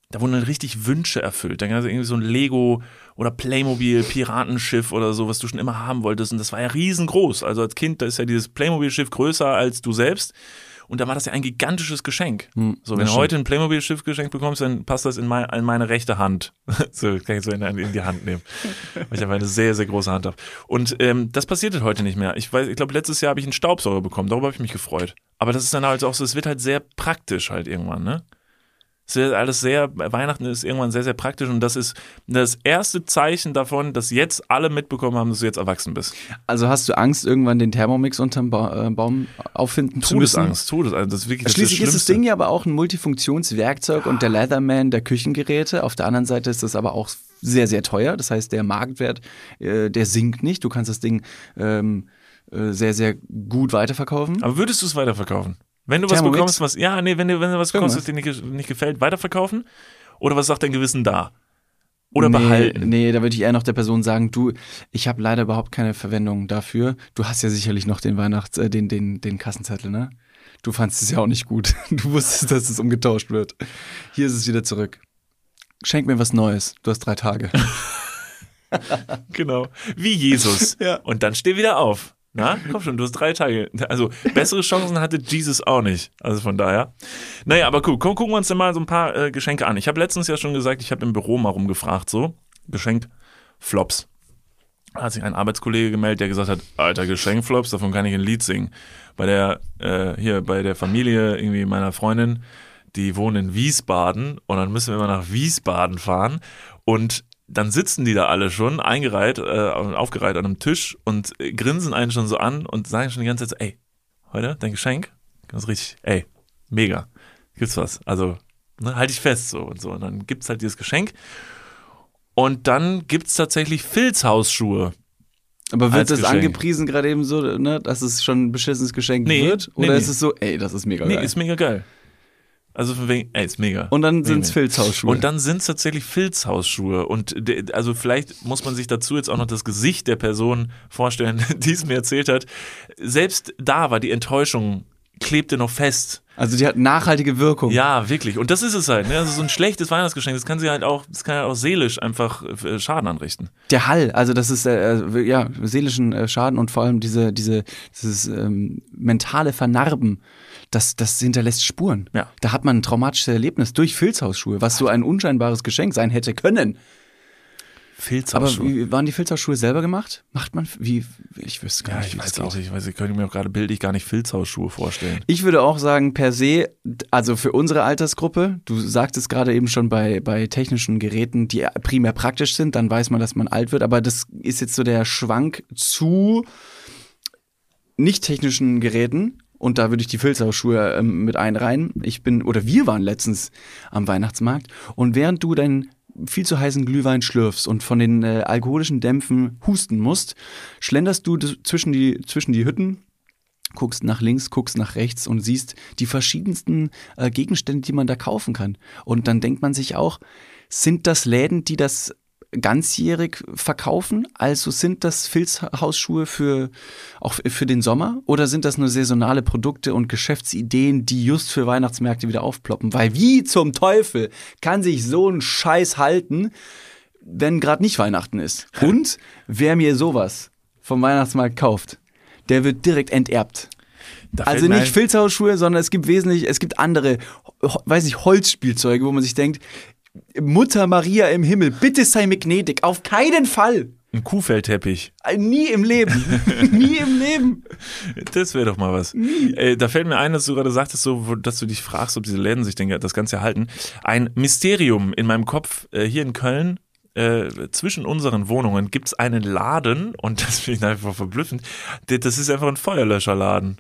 da wurden dann richtig Wünsche erfüllt. Dann gab es irgendwie so ein Lego oder Playmobil Piratenschiff oder so, was du schon immer haben wolltest. Und das war ja riesengroß. Also als Kind, da ist ja dieses Playmobil-Schiff größer als du selbst. Und da war das ja ein gigantisches Geschenk. Hm, so, wenn du heute ein Playmobil-Schiff geschenkt bekommst, dann passt das in, mein, in meine rechte Hand. *laughs* so, kann ich so in, in, die Hand nehmen. Weil ich habe eine sehr, sehr große Hand habe. Und ähm, das passiert halt heute nicht mehr. Ich weiß, ich glaube, letztes Jahr habe ich einen Staubsauger bekommen. Darüber habe ich mich gefreut. Aber das ist dann halt auch so, es wird halt sehr praktisch halt irgendwann, ne? Es ist alles sehr, Weihnachten ist irgendwann sehr, sehr praktisch und das ist das erste Zeichen davon, dass jetzt alle mitbekommen haben, dass du jetzt erwachsen bist. Also hast du Angst, irgendwann den Thermomix unterm ba äh, Baum auffinden zu müssen? Todesangst, Todesangst. Das ist wirklich das Schließlich ist ist das das Ding ja aber auch ein Multifunktionswerkzeug und der Leatherman der Küchengeräte. Auf der anderen Seite ist das aber auch sehr, sehr teuer. Das heißt, der Marktwert, äh, der sinkt nicht. Du kannst das Ding ähm, äh, sehr, sehr gut weiterverkaufen. Aber würdest du es weiterverkaufen? Wenn du was Thermomix? bekommst, was, ja, nee, wenn du, wenn du was bekommst, was dir nicht, nicht gefällt, weiterverkaufen? Oder was sagt dein Gewissen da? Oder nee, behalten? Nee, da würde ich eher noch der Person sagen, du, ich habe leider überhaupt keine Verwendung dafür. Du hast ja sicherlich noch den Weihnachts-, äh, den, den, den Kassenzettel, ne? Du fandest es ja auch nicht gut. *laughs* Du wusstest, dass es umgetauscht wird. Hier ist es wieder zurück. Schenk mir was Neues. Du hast drei Tage. *laughs* Genau. Wie Jesus. *laughs* Ja. Und dann steh wieder auf. Na, komm schon, du hast drei Tage. Also bessere Chancen hatte Jesus auch nicht. Also von daher. Naja, aber cool. Guck, gucken wir uns dann mal so ein paar äh, Geschenke an. Ich habe letztens ja schon gesagt, ich habe im Büro mal rumgefragt, so. Geschenk-Flops. Da hat sich ein Arbeitskollege gemeldet, der gesagt hat, alter Geschenkflops, davon kann ich ein Lied singen. Bei der, äh, hier, bei der Familie irgendwie meiner Freundin, die wohnen in Wiesbaden und dann müssen wir immer nach Wiesbaden fahren und dann sitzen die da alle schon eingereiht, äh, aufgereiht an einem Tisch und grinsen einen schon so an und sagen schon die ganze Zeit so, ey, heute dein Geschenk? Ganz richtig, ey, mega, gibt's was? Also, ne, halt dich fest so und so. Und dann gibt's halt dieses Geschenk und dann gibt's tatsächlich Filzhausschuhe. Aber wird das Geschenk. angepriesen gerade eben so, ne, dass es schon ein beschissenes Geschenk Nee, wird? nee, Oder nee. ist es so, ey, das ist mega Nee, geil? ist mega geil. Also von wegen, ey, ist mega. Und dann Nee, sind's nee. Filzhausschuhe. Und dann sind es tatsächlich Filzhausschuhe. Und de, also vielleicht muss man sich dazu jetzt auch noch das Gesicht der Person vorstellen, *laughs* die es mir erzählt hat. Selbst da war die Enttäuschung, klebte noch fest. also die hat nachhaltige Wirkung. Ja, wirklich. Und das ist es halt. Ne? Also so ein schlechtes Weihnachtsgeschenk, das kann sie halt auch, das kann halt auch seelisch einfach äh, Schaden anrichten. Der Hall, also das ist äh, äh, ja seelischen äh, Schaden und vor allem diese diese dieses ähm, mentale Vernarben, das das hinterlässt Spuren. Ja. Da hat man ein traumatisches Erlebnis durch Filzhausschuhe, was so ein unscheinbares Geschenk sein hätte können. Aber Filzhausschuhe. wie, waren die Filzhausschuhe selber gemacht? Macht man wie ich wüsste gar ja, nicht, ich weiß auch nicht. Ich, weiß, ich könnte mir auch gerade bildlich gar nicht Filzhausschuhe vorstellen. Ich würde auch sagen, per se, also für unsere Altersgruppe, du sagtest gerade eben schon bei, bei technischen Geräten, die primär praktisch sind, dann weiß man, dass man alt wird, aber das ist jetzt so der Schwank zu nicht technischen Geräten. Und da würde ich die Filzhausschuhe ähm, mit einreihen. Ich bin, oder wir waren letztens am Weihnachtsmarkt. Und während du deinen viel zu heißen Glühwein schlürfst und von den äh, alkoholischen Dämpfen husten musst, schlenderst du zwischen die, zwischen die Hütten guckst nach links, guckst nach rechts und siehst die verschiedensten äh, Gegenstände, die man da kaufen kann. Und dann denkt man sich auch, sind das Läden, die das ganzjährig verkaufen? Also sind das Filzhausschuhe für auch für den Sommer oder sind das nur saisonale Produkte und Geschäftsideen, die just für Weihnachtsmärkte wieder aufploppen? Weil wie zum Teufel kann sich so ein Scheiß halten, wenn gerade nicht Weihnachten ist? Und wer mir sowas vom Weihnachtsmarkt kauft, der wird direkt enterbt. Da Also nicht Filzhausschuhe, sondern es gibt wesentlich, es gibt andere, weiß ich, Holzspielzeuge, wo man sich denkt, Mutter Maria im Himmel, bitte sei mir gnädig, auf keinen Fall. ein Kuhfellteppich. Äh, Nie im Leben. *laughs* Nie im Leben. Das wäre doch mal was. Äh, da fällt mir ein, dass du gerade sagtest, so, dass du dich fragst, ob diese Läden sich denke, das Ganze erhalten. Ein Mysterium in meinem Kopf äh, hier in Köln. Äh, zwischen unseren Wohnungen gibt es einen Laden und *laughs* das finde ich einfach verblüffend. Das ist einfach ein Feuerlöscherladen.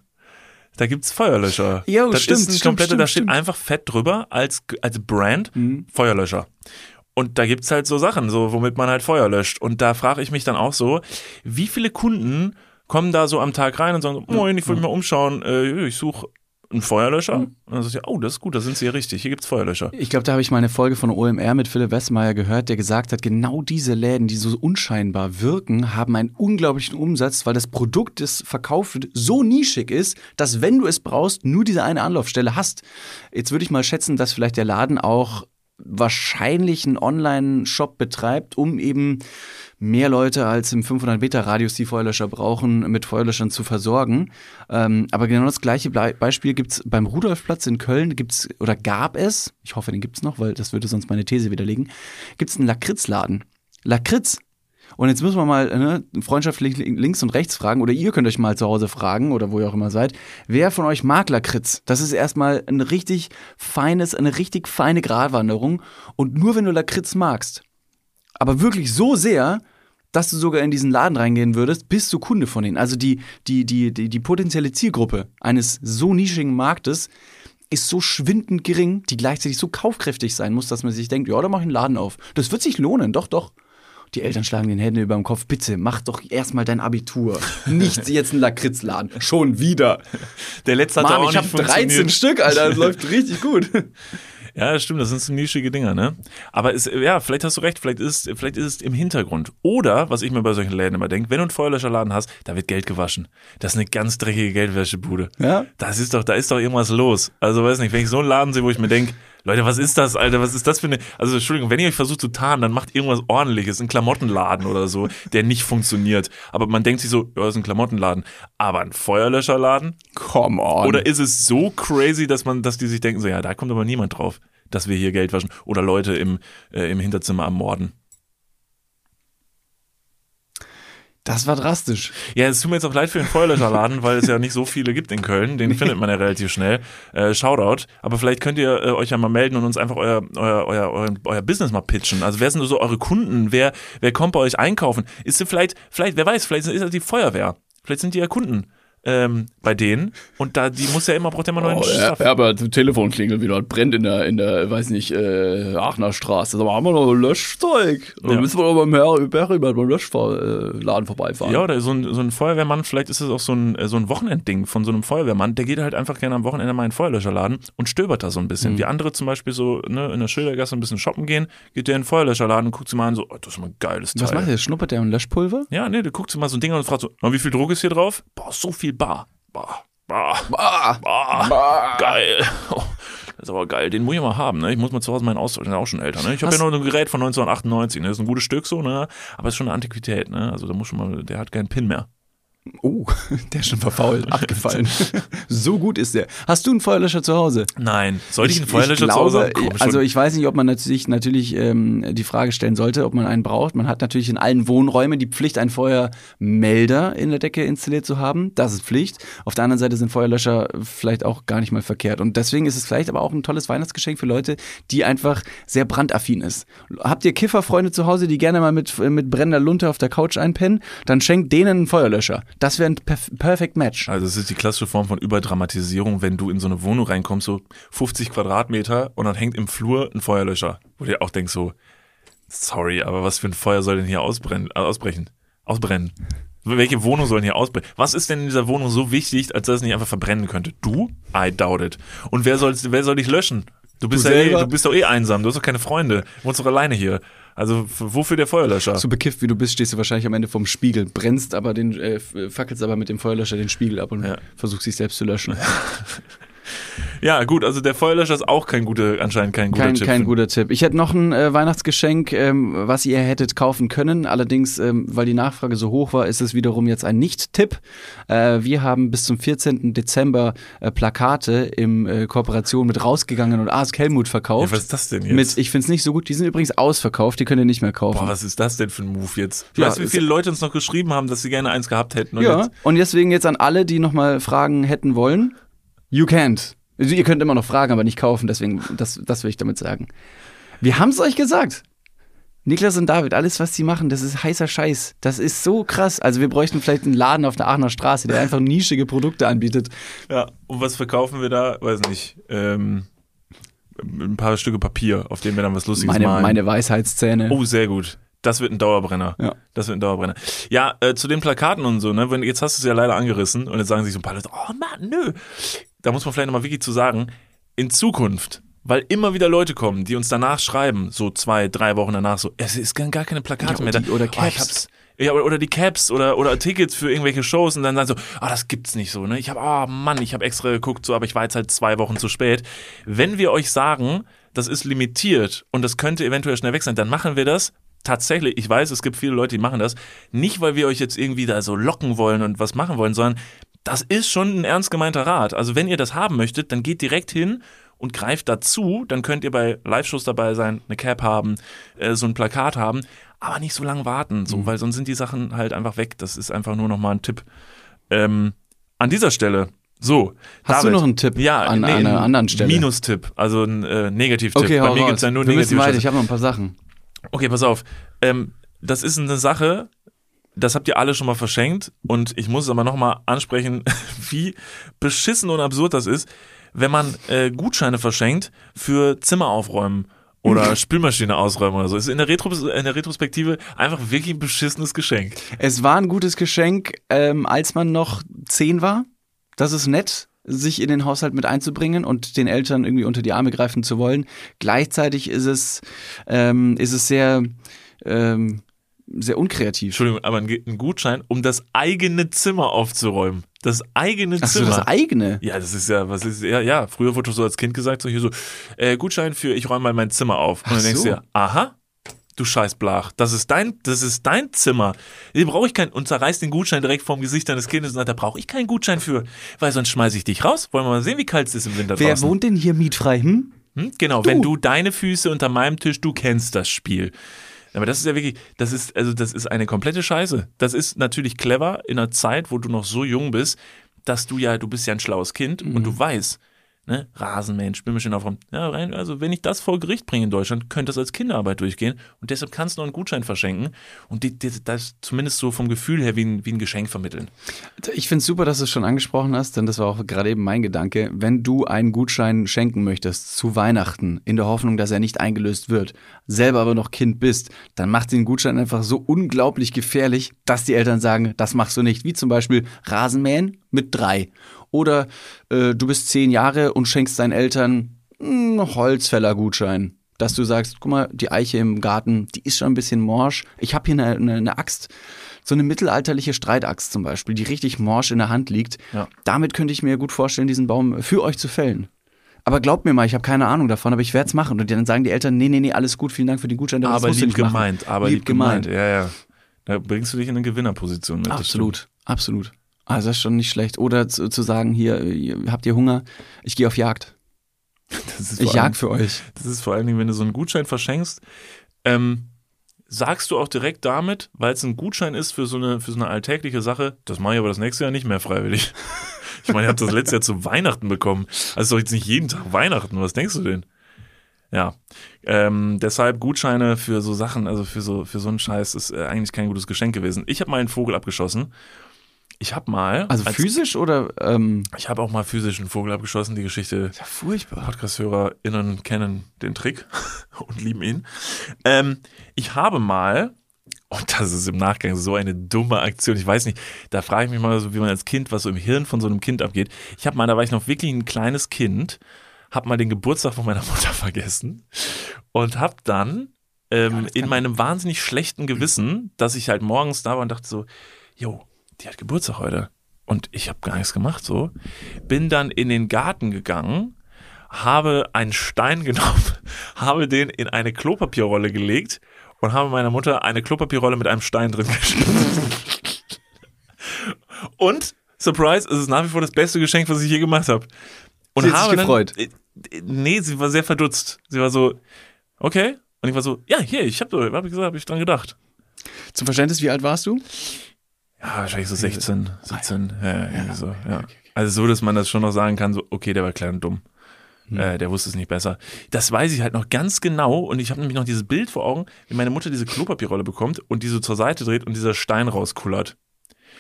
Da gibt's Feuerlöscher. Jo, das stimmt, ist ein stimmt, komplette, stimmt, da steht stimmt. einfach fett drüber als, als Brand Mhm. Feuerlöscher. Und da gibt's halt so Sachen, so womit man halt Feuer löscht. Und da frage ich mich dann auch so, wie viele Kunden kommen da so am Tag rein und sagen, so, moin, ich wollte mal umschauen, äh, ich suche einen Feuerlöscher. Und dann sagst du, oh, das ist gut, da sind sie ja richtig, hier gibt's Feuerlöscher. Ich glaube, da habe ich mal eine Folge von OMR mit Philipp Westmeier gehört, der gesagt hat, genau diese Läden, die so unscheinbar wirken, haben einen unglaublichen Umsatz, weil das Produkt, das verkauft wird, so nischig ist, dass wenn du es brauchst, nur diese eine Anlaufstelle hast. Jetzt würde ich mal schätzen, dass vielleicht der Laden auch wahrscheinlich einen Online-Shop betreibt, um eben mehr Leute als im 500 Meter Radius, die Feuerlöscher brauchen, mit Feuerlöschern zu versorgen. Ähm, aber genau das gleiche Beispiel gibt's beim Rudolfplatz in Köln, gibt's oder gab es, ich hoffe, den gibt's noch, weil das würde sonst meine These widerlegen, gibt's einen Lakritzladen. Lakritz. Und jetzt müssen wir mal ne, freundschaftlich links und rechts fragen, oder ihr könnt euch mal zu Hause fragen, oder wo ihr auch immer seid, wer von euch mag Lakritz? Das ist erstmal ein richtig feines, eine richtig feine Gratwanderung. Und nur wenn du Lakritz magst, aber wirklich so sehr, dass du sogar in diesen Laden reingehen würdest, bist du Kunde von ihnen. Also die, die, die, die, die potenzielle Zielgruppe eines so nischigen Marktes ist so schwindend gering, die gleichzeitig so kaufkräftig sein muss, dass man sich denkt, ja, da mach ich einen Laden auf. Das wird sich lohnen, doch, doch. Die Eltern schlagen den Händen über dem Kopf. Bitte, mach doch erstmal dein Abitur. Nicht *laughs* jetzt einen Lakritzladen. Schon wieder. Der letzte hat Mann, auch ich habe 13 funktioniert. Stück, Alter. Das *laughs* läuft richtig gut. Ja, das stimmt, das sind so nischige Dinger, ne? Aber es, ja, vielleicht hast du recht, vielleicht ist, vielleicht ist es im Hintergrund. Oder, was ich mir bei solchen Läden immer denke, wenn du einen Feuerlöscherladen hast, da wird Geld gewaschen. Das ist eine ganz dreckige Geldwäschebude. Ja. Das ist doch, da ist doch irgendwas los. Also, weiß nicht, wenn ich so einen Laden sehe, wo ich mir denke, Leute, was ist das, Alter? Was ist das für eine. Also, Entschuldigung, wenn ihr euch versucht zu tarnen, dann macht irgendwas ordentliches, ein Klamottenladen oder so, *laughs* der nicht funktioniert. Aber man denkt sich so, ja, das ist ein Klamottenladen. Aber ein Feuerlöscherladen? Come on. Oder ist es so crazy, dass man, dass die sich denken, so, ja, da kommt aber niemand drauf, dass wir hier Geld waschen oder Leute im, äh, im Hinterzimmer ermorden. Das war drastisch. Ja, es tut mir jetzt auch leid für den Feuerlöscherladen, weil es ja nicht so viele gibt in Köln. Den *laughs* findet man ja relativ schnell. Äh, Shoutout. Aber vielleicht könnt ihr äh, euch ja mal melden und uns einfach euer, euer, euer, euer, euer Business mal pitchen. Also wer sind so eure Kunden? Wer, wer kommt bei euch einkaufen? Ist sie vielleicht, vielleicht, wer weiß, vielleicht ist das die Feuerwehr. Vielleicht sind die ja Kunden. Ähm, bei denen und da die muss ja immer braucht ja immer neuen Oh, Stuff. Herbert, Telefon klingelt wieder, brennt in der, in der, weiß nicht, äh, Aachener Straße. Mal, haben wir noch Löschzeug? Dann Ja. müssen wir doch beim Herr Berry beim Löschladen vorbeifahren. Ja, oder so ein, so ein Feuerwehrmann, vielleicht ist es auch so ein, äh, so ein Wochenendding von so einem Feuerwehrmann, der geht halt einfach gerne am Wochenende mal in den Feuerlöscherladen und stöbert da so ein bisschen. Mhm. Wie andere zum Beispiel so ne, in der Schildergasse ein bisschen shoppen gehen, geht der in den Feuerlöscherladen und guckt sich mal an, so, oh, das ist mal ein geiles Teil. Was macht der? Schnuppert der ein Löschpulver? Ja, nee, der guckt sich mal so ein Ding an und fragt so, "Na, wie viel Druck ist hier drauf? Boah, so viel Bar. Bar. Bar. Ah, Bar. Geil. Oh, das ist aber geil. Den muss ich mal haben, ne? Ich muss mal zu Hause meinen austauschen, der ist auch schon älter, ne? Ich habe ja noch ein Gerät von 1998, ne? Das ist ein gutes Stück so, ne? Aber ist schon eine Antiquität, ne? Also da muss schon mal, der hat keinen Pin mehr. Oh, *laughs* der ist schon verfault, *laughs* abgefallen. *laughs* so gut ist der. Hast du einen Feuerlöscher zu Hause? Nein. Sollte ich einen Ich Feuerlöscher zu Hause haben? glaube, also ich weiß nicht, ob man natürlich, natürlich ähm, die Frage stellen sollte, ob man einen braucht. Man hat natürlich in allen Wohnräumen die Pflicht, einen Feuermelder in der Decke installiert zu haben. Das ist Pflicht. Auf der anderen Seite sind Feuerlöscher vielleicht auch gar nicht mal verkehrt. Und deswegen ist es vielleicht aber auch ein tolles Weihnachtsgeschenk für Leute, die einfach sehr brandaffin ist. Habt ihr Kifferfreunde zu Hause, die gerne mal mit, mit brennender Lunte auf der Couch einpennen? Dann schenkt denen einen Feuerlöscher. Das wäre ein perf perfect Match. Also es ist die klassische Form von Überdramatisierung, wenn du in so eine Wohnung reinkommst, so 50 Quadratmeter und dann hängt im Flur ein Feuerlöscher, wo du dir auch denkst so, sorry, aber was für ein Feuer soll denn hier ausbrennen, äh, ausbrechen? Ausbrennen. Welche Wohnung soll denn hier ausbrennen? Was ist denn in dieser Wohnung so wichtig, als dass es nicht einfach verbrennen könnte? Du? I doubt it. Und wer soll, wer soll dich löschen? Du bist, Du ja eh, du bist doch eh einsam, du hast doch keine Freunde, du wohnst doch alleine hier. Also wofür der Feuerlöscher? So bekifft wie du bist, stehst du wahrscheinlich am Ende vom Spiegel, brennst aber den, äh, fackelst aber mit dem Feuerlöscher den Spiegel ab und Ja. versuchst dich selbst zu löschen. *laughs* Ja, gut, also der Feuerlöscher ist auch kein guter, anscheinend kein guter Kein, Tipp. kein guter Tipp. Ich hätte noch ein äh, Weihnachtsgeschenk, ähm, was ihr hättet kaufen können. Allerdings, ähm, weil die Nachfrage so hoch war, ist es wiederum jetzt ein Nicht-Tipp. Äh, wir haben bis zum 14. Dezember äh, Plakate in äh, Kooperation mit Rausgegangen und Ask Helmut ja, verkauft. was ist das denn jetzt? mit, ich finde es nicht so gut. Die sind übrigens ausverkauft, die könnt ihr nicht mehr kaufen. Boah, was ist das denn für ein Move jetzt? Ja, weißt du, wie viele Leute uns noch geschrieben haben, dass sie gerne eins gehabt hätten? Und Ja, jetzt, und deswegen jetzt an alle, die nochmal Fragen hätten wollen, you can't. Also ihr könnt immer noch fragen, aber nicht kaufen, deswegen, das, das will ich damit sagen. Wir haben es euch gesagt. Niklas und David, alles, was sie machen, das ist heißer Scheiß. Das ist so krass. Also wir bräuchten vielleicht einen Laden auf der Aachener Straße, der einfach nischige Produkte anbietet. ja, und was verkaufen wir da? Weiß nicht. Ähm, ein paar Stücke Papier, auf denen wir dann was Lustiges Meine, malen. meine Weisheitszähne. Oh, sehr gut. Das wird ein Dauerbrenner. Ja. Das wird ein Dauerbrenner. Ja, äh, zu den Plakaten und so, ne? Jetzt hast du es ja leider angerissen und jetzt sagen sich so ein paar Leute, oh Mann, nö. Da muss man vielleicht nochmal wirklich zu sagen, in Zukunft, weil immer wieder Leute kommen, die uns danach schreiben, so zwei, drei Wochen danach, so, es ist gar keine Plakate Ja, mehr da. die- oder Oh, ich Caps. hab's- ja, oder, die Caps oder, oder Tickets für irgendwelche Shows und dann sagen so, ah, das gibt's nicht so, ne? Ich habe, ah, Mann, ich habe extra geguckt, so, aber ich war jetzt halt zwei Wochen zu spät. Wenn wir euch sagen, das ist limitiert und das könnte eventuell schnell weg sein, dann machen wir das. Tatsächlich, ich weiß, es gibt viele Leute, die machen das. Nicht, weil wir euch jetzt irgendwie da so locken wollen und was machen wollen, sondern das ist schon ein ernst gemeinter Rat. Also wenn ihr das haben möchtet, dann geht direkt hin und greift dazu, dann könnt ihr bei Live-Shows dabei sein, eine Cap haben, äh, so ein Plakat haben, aber nicht so lange warten, so, weil sonst sind die Sachen halt einfach weg. Das ist einfach nur nochmal ein Tipp. Ähm, an dieser Stelle, so. Hast du noch einen Tipp ja, an nee, einer ein anderen Stelle? Minustipp, also ein äh, Negativtipp. Okay, Bei mir raus. gibt's ja nur Wir negative weiter, ich habe noch ein paar Sachen. Okay, pass auf. Ähm, das ist eine Sache, das habt ihr alle schon mal verschenkt und ich muss es aber nochmal ansprechen, *laughs* wie beschissen und absurd das ist, wenn man äh, Gutscheine verschenkt für Zimmer aufräumen oder *laughs* Spülmaschine ausräumen oder so. Ist in der, Retros in der Retrospektive einfach wirklich ein beschissenes Geschenk. Es war ein gutes Geschenk, ähm, als man noch zehn war. Das ist nett, sich in den Haushalt mit einzubringen und den Eltern irgendwie unter die Arme greifen zu wollen. Gleichzeitig ist es, ähm, ist es sehr, ähm, sehr unkreativ. Entschuldigung, aber ein, Gutschein, um das eigene Zimmer aufzuräumen. Das eigene Ach so, Zimmer. das eigene. Ja, das ist ja, was ist, ja, ja, früher wurde so als Kind gesagt, so hier so, äh, Gutschein für, ich räume mal mein Zimmer auf. Und Ach dann denkst du so. dir, aha, du scheiß Blach, das ist dein, das ist dein Zimmer. Hier brauche ich keinen, und zerreißt den Gutschein direkt vorm Gesicht deines Kindes und sagt, da brauche ich keinen Gutschein für, weil sonst schmeiße ich dich raus. Wollen wir mal sehen, wie kalt es ist im Winter Wer draußen. wohnt denn hier mietfrei? Hm? Hm? Genau, wenn du deine Füße unter meinem Tisch, du kennst das Spiel. Aber das ist ja wirklich, das ist, also das ist eine komplette Scheiße. Das ist natürlich clever in einer Zeit, wo du noch so jung bist, dass du ja, du bist ja ein schlaues Kind und du weißt, ne, Rasenmähen, Spülmaschine aufräumen. Ja, rein, also wenn ich das vor Gericht bringe in Deutschland, könnte das als Kinderarbeit durchgehen und deshalb kannst du noch einen Gutschein verschenken und die, die, das zumindest so vom Gefühl her wie ein, wie ein Geschenk vermitteln. Ich finde es super, dass du es schon angesprochen hast, denn das war auch gerade eben mein Gedanke. Wenn du einen Gutschein schenken möchtest zu Weihnachten, in der Hoffnung, dass er nicht eingelöst wird, selber aber noch Kind bist, dann macht den Gutschein einfach so unglaublich gefährlich, dass die Eltern sagen, das machst du nicht. Wie zum Beispiel Rasenmähen mit drei. Oder äh, du bist zehn Jahre und schenkst deinen Eltern einen Holzfällergutschein. Dass du sagst, guck mal, die Eiche im Garten, die ist schon ein bisschen morsch. Ich habe hier eine, eine, eine Axt, so eine mittelalterliche Streitaxt zum Beispiel, die richtig morsch in der Hand liegt. Ja. Damit könnte ich mir gut vorstellen, diesen Baum für euch zu fällen. Aber glaubt mir mal, ich habe keine Ahnung davon, aber ich werde es machen. Und dann sagen die Eltern, nee, nee, nee, alles gut, vielen Dank für den Gutschein. das aber lieb gemeint, aber lieb, lieb, gemeint. gemeint. Ja, ja. Da bringst du dich in eine Gewinnerposition mit. Absolut, absolut. Also das ist schon nicht schlecht. Oder zu, zu sagen, hier, habt ihr Hunger? Ich gehe auf Jagd. Ich jag für euch. Das ist vor allen Dingen, wenn du so einen Gutschein verschenkst, ähm, sagst du auch direkt damit, weil es ein Gutschein ist für so eine, für so eine alltägliche Sache, das mache ich aber das nächste Jahr nicht mehr freiwillig. *laughs* Ich meine, ihr habt das letzte Jahr zu Weihnachten bekommen. Also doch jetzt nicht jeden Tag Weihnachten. Was denkst du denn? Ja, ähm, deshalb Gutscheine für so Sachen, also für so für so einen Scheiß ist äh, eigentlich kein gutes Geschenk gewesen. Ich habe mal einen Vogel abgeschossen. Ich habe mal, Also als- physisch oder ähm, ich habe auch mal physisch einen Vogel abgeschossen. Die Geschichte ja, furchtbar. Podcast-HörerInnen kennen den Trick *laughs* und lieben ihn. Ähm, ich habe mal, und das ist im Nachgang so eine dumme Aktion, ich weiß nicht, da frage ich mich mal so, wie man als Kind, was so im Hirn von so einem Kind abgeht. Ich habe mal, da war ich noch wirklich ein kleines Kind, habe mal den Geburtstag von meiner *laughs* Mutter vergessen und habe dann ähm, in meinem wahnsinnig schlechten Gewissen, dass ich halt morgens da war und dachte so, jo, die hat Geburtstag heute. Und ich habe gar nichts gemacht so. Bin dann in den Garten gegangen, habe einen Stein *laughs* genommen, habe den in eine Klopapierrolle gelegt und habe meiner Mutter eine Klopapierrolle mit einem Stein drin geschickt. Und, Surprise, es ist nach wie vor das beste Geschenk, was ich je gemacht habe. Und Sie hat sich habe gefreut? Dann, äh, nee, sie war sehr verdutzt. Sie war so, okay. Und ich war so, ja, hier, ich habe hab ich gesagt, habe ich dran gedacht. Zum Verständnis, wie alt warst du? Ja, wahrscheinlich so 16, 17, ja, irgendwie so, ja. Also so, dass man das schon noch sagen kann, so, okay, der war klein und dumm. Äh, der wusste es nicht besser. Das weiß ich halt noch ganz genau und ich habe nämlich noch dieses Bild vor Augen, wie meine Mutter diese Klopapierrolle bekommt und die so zur Seite dreht und dieser Stein rauskullert.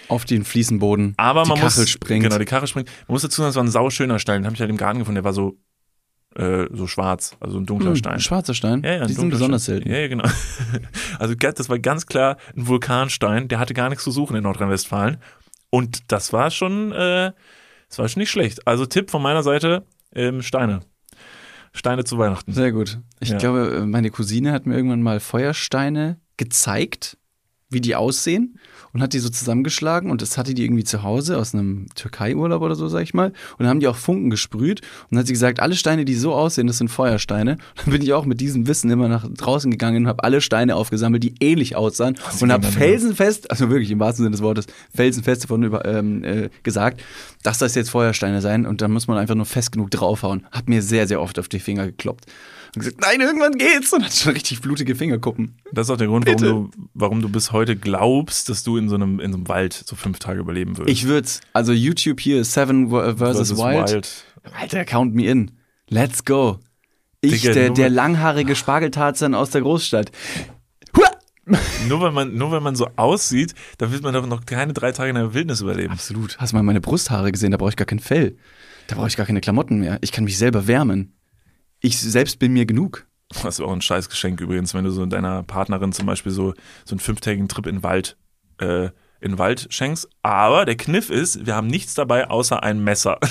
Auf den Fliesenboden. Aber die man Kachel muss, springt. Genau, die Kachel springt. Man muss dazu sagen, es war ein sauschöner Stein. Den habe ich halt im Garten gefunden. Der war so, äh, so schwarz, also ein dunkler Hm, Stein. ein schwarzer Stein. Ja, ja, ein die sind besonders Stein. selten. Ja, ja, genau. *laughs* Also das war ganz klar ein Vulkanstein, der hatte gar nichts zu suchen in Nordrhein-Westfalen. Und das war schon, äh, das war schon nicht schlecht. Also Tipp von meiner Seite, ähm, Steine. Steine zu Weihnachten. Sehr gut. Ich Ja. glaube, meine Cousine hat mir irgendwann mal Feuersteine gezeigt. Wie die aussehen und hat die so zusammengeschlagen und das hatte die irgendwie zu Hause aus einem Türkei-Urlaub oder so, sag ich mal. Und dann haben die auch Funken gesprüht und dann hat sie gesagt, alle Steine, die so aussehen, das sind Feuersteine. Und *laughs* dann bin ich auch mit diesem Wissen immer nach draußen gegangen und habe alle Steine aufgesammelt, die ähnlich aussahen sie und habe felsenfest, also wirklich im wahrsten Sinne des Wortes, felsenfest davon über, ähm, äh, gesagt, dass das jetzt Feuersteine seien und dann muss man einfach nur fest genug draufhauen. Hat mir sehr, sehr oft auf die Finger gekloppt. Und gesagt, nein, irgendwann geht's. Und hat schon richtig blutige Fingerkuppen. Das ist auch der Grund, warum du, warum du bis heute glaubst, dass du in so einem, in so einem Wald so fünf Tage überleben würdest. Ich würd's. Also YouTube hier, Seven versus, Wild. Alter, count me in. Let's go. Ich, Digga, der, der langhaarige Spargeltarzan aus der Großstadt. Nur weil man, nur weil man so aussieht, da wird man doch noch keine drei Tage in der Wildnis überleben. Absolut. Hast du mal meine Brusthaare gesehen? Da brauche ich gar kein Fell. Da brauche ich gar keine Klamotten mehr. Ich kann mich selber wärmen. Ich selbst bin mir genug. Das ist auch ein scheiß Geschenk übrigens, wenn du so deiner Partnerin zum Beispiel so, so einen fünftägigen Trip in den Wald, äh, in den Wald schenkst. Aber der Kniff ist, wir haben nichts dabei außer ein Messer. *laughs*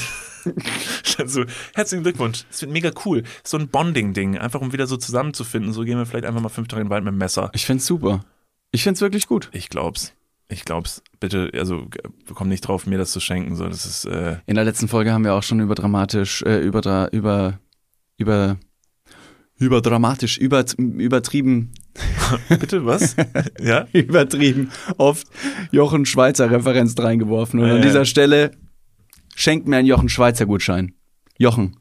*laughs* also, herzlichen Glückwunsch. Das wird mega cool. So ein Bonding-Ding, einfach um wieder so zusammenzufinden. So gehen wir vielleicht einfach mal fünf Tage in den Wald mit dem Messer. Ich find's super. Ich find's wirklich gut. Ich glaub's. Ich glaub's. Bitte, also komm nicht drauf, mir das zu schenken. So, das ist, äh, In der letzten Folge haben wir auch schon über dramatisch, äh, über, über, über, über dramatisch, über, übertrieben, *laughs* bitte was? *laughs* ja? übertrieben oft Jochen Schweizer Referenz reingeworfen. Und Ja, an ja. dieser Stelle schenkt mir einen Jochen Schweizer Gutschein. Jochen.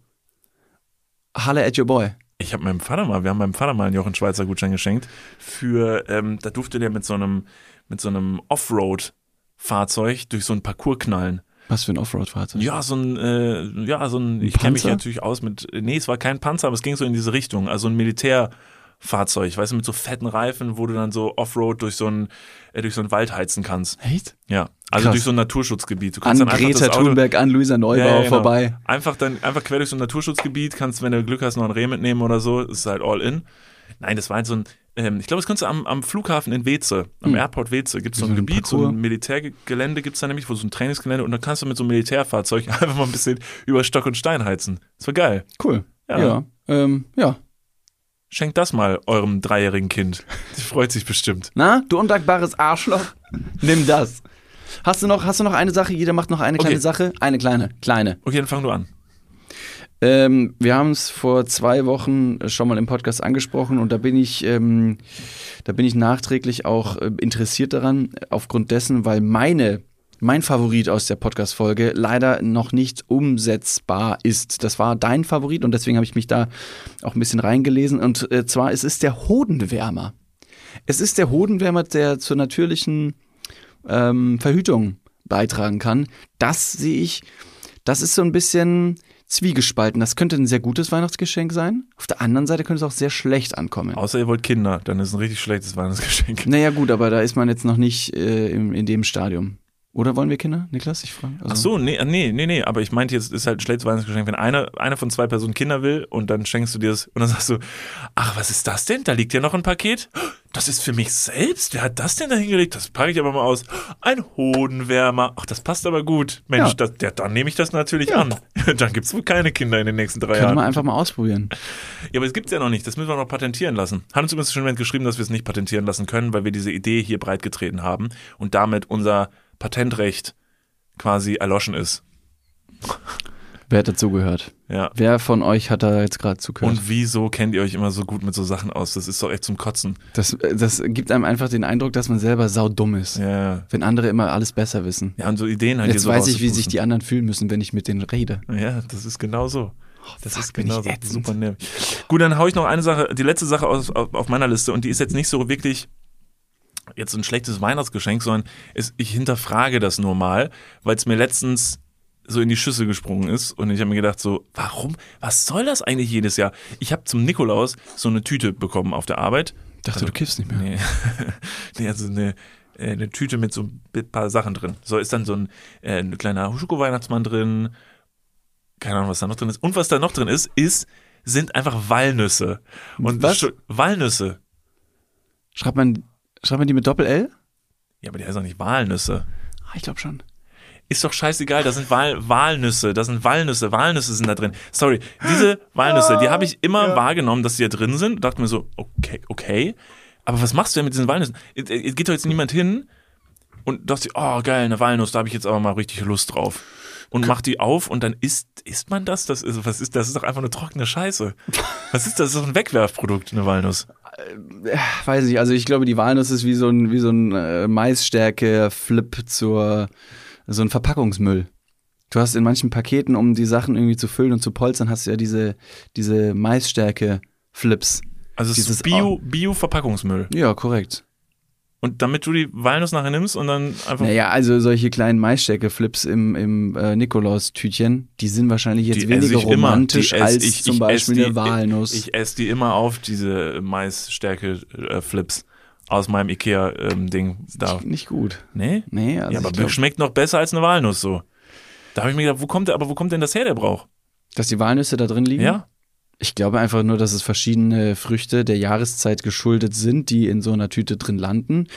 Halle at your boy. Ich habe meinem Vater mal, wir haben meinem Vater mal einen Jochen Schweizer Gutschein geschenkt für, ähm, da durfte der mit so einem, mit so einem Offroad-Fahrzeug durch so einen Parcours knallen. Was für ein Offroad-Fahrzeug. Ja, so ein, äh, ja, so ein, ich kenne mich natürlich aus mit, nee, es war kein Panzer, aber es ging so in diese Richtung, also ein Militärfahrzeug, weißt du, mit so fetten Reifen, wo du dann so Offroad durch so ein, äh, durch so einen Wald heizen kannst. Echt? Ja, also Krass. durch so ein Naturschutzgebiet. Du An kannst dann einfach Greta Auto, Thunberg, an Luisa Neubauer Ja, ja, genau. vorbei. Einfach dann, einfach quer durch so ein Naturschutzgebiet, kannst, wenn du Glück hast, noch ein Reh mitnehmen oder so, das ist halt all in. Nein, das war halt so ein, ähm, ich glaube, das kannst du am, am Flughafen in Weze, am Hm. Airport Weze, gibt es so So ein Gebiet, so Parcours. ein Militärgelände gibt es da nämlich, wo so ein Trainingsgelände und da kannst du mit so einem Militärfahrzeug *laughs* einfach mal ein bisschen über Stock und Stein heizen. Das war geil. Cool. Ja. Ja. Ähm, ja. Schenkt das mal eurem dreijährigen Kind. Die freut sich bestimmt. Na, du undankbares Arschloch. Nimm das. Hast du noch, hast du noch eine Sache? Jeder macht noch eine kleine Okay. Sache? Eine kleine, kleine. Okay, dann fang du an. Ähm, wir haben es vor zwei Wochen schon mal im Podcast angesprochen und da bin ich, ähm, da bin ich nachträglich auch äh, interessiert daran, aufgrund dessen, weil meine, mein Favorit aus der Podcast-Folge leider noch nicht umsetzbar ist. Das war dein Favorit und deswegen habe ich mich da auch ein bisschen reingelesen und äh, zwar es ist der Hodenwärmer. Es ist der Hodenwärmer, der zur natürlichen ähm, Verhütung beitragen kann. Das sehe ich, das ist so ein bisschen zwiegespalten. Das könnte ein sehr gutes Weihnachtsgeschenk sein. Auf der anderen Seite könnte es auch sehr schlecht ankommen. Außer ihr wollt Kinder, dann ist ein richtig schlechtes Weihnachtsgeschenk. Naja, gut, aber da ist man jetzt noch nicht äh, im, in dem Stadium. Oder wollen wir Kinder, Niklas? Ich frage. Also, Ach so, nee, nee, nee, nee, aber ich meinte jetzt, ist halt ein schlechtes Weihnachtsgeschenk, wenn einer, einer von zwei Personen Kinder will und dann schenkst du dir das und dann sagst du, ach, was ist das denn? Da liegt ja noch ein Paket. Das ist für mich selbst. Wer hat das denn da hingelegt? Das packe ich aber mal aus. Ein Hodenwärmer. Ach, das passt aber gut. Mensch, Ja. das, ja, dann nehme ich das natürlich Ja. an. *laughs* Dann gibt's wohl keine Kinder in den nächsten drei Könnte Jahren. man einfach mal ausprobieren. Ja, aber es gibt's ja noch nicht. Das müssen wir noch patentieren lassen. Hat uns übrigens schon geschrieben, dass wir es nicht patentieren lassen können, weil wir diese Idee hier breitgetreten haben und damit unser Patentrecht quasi erloschen ist. Wer hat dazugehört? Ja. Wer von euch hat da jetzt gerade zugehört? Und wieso kennt ihr euch immer so gut mit so Sachen aus? Das ist doch echt zum Kotzen. Das, das gibt einem einfach den Eindruck, dass man selber saudumm ist. Ja. Wenn andere immer alles besser wissen. Ja, und so Ideen halt Jetzt so weiß ich, wie sich die anderen fühlen müssen, wenn ich mit denen rede. Ja, das ist genau so. Das fuck, ist genau so. Super nervig. Gut, dann hau ich noch eine Sache, die letzte Sache aus, auf, auf meiner Liste und die ist jetzt nicht so wirklich jetzt ein schlechtes Weihnachtsgeschenk, sondern es, ich hinterfrage das nur mal, weil es mir letztens so in die Schüssel gesprungen ist und ich habe mir gedacht so, warum, was soll das eigentlich jedes Jahr? Ich habe zum Nikolaus so eine Tüte bekommen auf der Arbeit. Ich dachte, du kiffst nicht mehr. Nee, *laughs* nee also eine, äh, eine Tüte mit so ein paar Sachen drin. So ist dann so ein, äh, ein kleiner Schoko-Weihnachtsmann drin. Keine Ahnung, was da noch drin ist. Und was da noch drin ist, ist, sind einfach Walnüsse. Und Was? Walnüsse. Schreibt man, schreibt man die mit Doppel-L? Ja, aber die heißen doch nicht Walnüsse. Ah, ich glaube schon. Ist doch scheißegal, da sind Wal Walnüsse, da sind Walnüsse, Walnüsse sind da drin. Sorry, diese Walnüsse, die habe ich immer wahrgenommen, dass die da drin sind. Dachte mir so, okay, okay. Aber was machst du denn mit diesen Walnüssen? Es es geht doch jetzt niemand hin und dachte, oh geil, eine Walnuss, da habe ich jetzt aber mal richtig Lust drauf. Und macht die auf und dann isst, isst man das? Das ist, was ist, das ist doch einfach eine trockene Scheiße. *laughs* Was ist das? Das ist doch ein Wegwerfprodukt, eine Walnuss. Weiß ich, also ich glaube, die Walnuss ist wie so ein, wie so ein äh, Maisstärke-Flip zur, so ein Verpackungsmüll. Du hast in manchen Paketen, um die Sachen irgendwie zu füllen und zu polstern, hast du ja diese, diese Maisstärke-Flips. Also es Dieses- ist Bio, Bio-Verpackungsmüll. Ja, korrekt. Und damit du die Walnuss nachher nimmst und dann einfach. Naja, also solche kleinen Maisstärke-Flips im, im äh, Nikolaus-Tütchen, die sind wahrscheinlich jetzt die weniger ich immer. romantisch Die ess- als ich- zum ich Beispiel ess eine die- Walnuss. Ich esse die immer auf, diese Maisstärke-Flips aus meinem Ikea-Ding da. nicht gut. Nee? Nee, also ja, aber ich glaub, schmeckt noch besser als eine Walnuss so. Da habe ich mir gedacht, wo kommt der, aber wo kommt denn das her, der Brauch? dass die Walnüsse da drin liegen? Ja? Ich glaube einfach nur, dass es verschiedene Früchte der Jahreszeit geschuldet sind, die in so einer Tüte drin landen,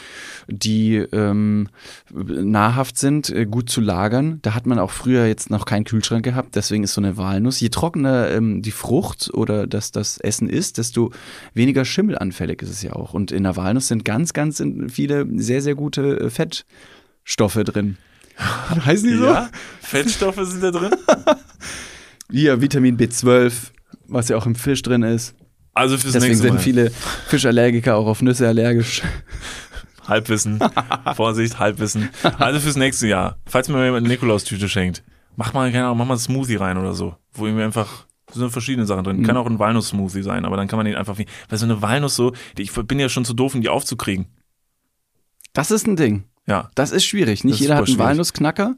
die ähm, nahrhaft sind, äh, gut zu lagern. Da hat man auch früher jetzt noch keinen Kühlschrank gehabt, deswegen ist so eine Walnuss. Je trockener ähm, die Frucht oder das, das Essen ist, desto weniger schimmelanfällig ist es ja auch. Und in der Walnuss sind ganz, ganz viele sehr, sehr gute äh, Fettstoffe drin. *laughs* Heißen die so? Ja? Fettstoffe sind da drin? *laughs* Hier, Vitamin B12, was ja auch im Fisch drin ist. Also fürs Deswegen nächste sind Mal. viele Fischallergiker auch auf Nüsse allergisch. *laughs* Halbwissen. Vorsicht, Halbwissen. Also fürs nächste Jahr. Falls mir jemand eine Nikolaustüte schenkt, mach mal, keine Ahnung, mach mal einen Smoothie rein oder so. Wo irgendwie einfach, da sind verschiedene Sachen drin. Mhm. Kann auch ein Walnuss-Smoothie sein, aber dann kann man den einfach, wie- weil so eine Walnuss so, die- ich bin ja schon zu doof, um die aufzukriegen. Das ist ein Ding. Ja. Das ist schwierig. Nicht ist jeder hat einen. Walnussknacker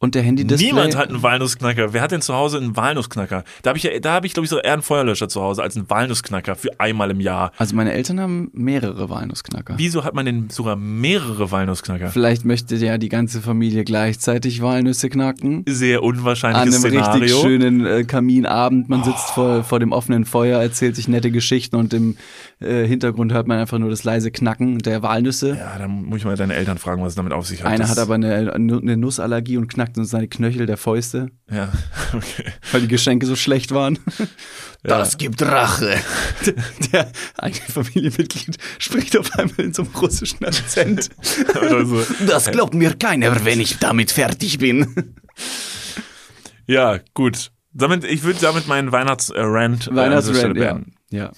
und der Handy-Display. Niemand hat einen Walnussknacker. Wer hat denn zu Hause einen Walnussknacker? Da habe ich, ja, da habe ich glaube ich so eher einen Feuerlöscher zu Hause als einen Walnussknacker für einmal im Jahr. Also meine Eltern haben mehrere Walnussknacker. Wieso hat man denn sogar mehrere Walnussknacker? Vielleicht möchte ja die ganze Familie gleichzeitig Walnüsse knacken. Sehr An unwahrscheinliches einem richtig Szenario. schönen äh, Kaminabend. Man sitzt vor, vor dem offenen Feuer, erzählt sich nette Geschichten und im äh, Hintergrund hört man einfach nur das leise Knacken der Walnüsse. Ja, dann muss ich mal deine Eltern fragen, was es damit auf sich hat. Einer Das- hat aber eine, eine Nussallergie und knackt uns seine Knöchel der Fäuste, Ja, *laughs* okay. weil die Geschenke so schlecht waren. *laughs* Das gibt Rache. Der eine Familienmitglied spricht auf einmal in so einem russischen Akzent. *laughs* Oder so. Das glaubt mir keiner, wenn ich damit fertig bin. Ja, gut. Damit, ich würde damit meinen Weihnachtsrant äh, an dieser Stelle Weihnachtsrand, ja. beenden. ja.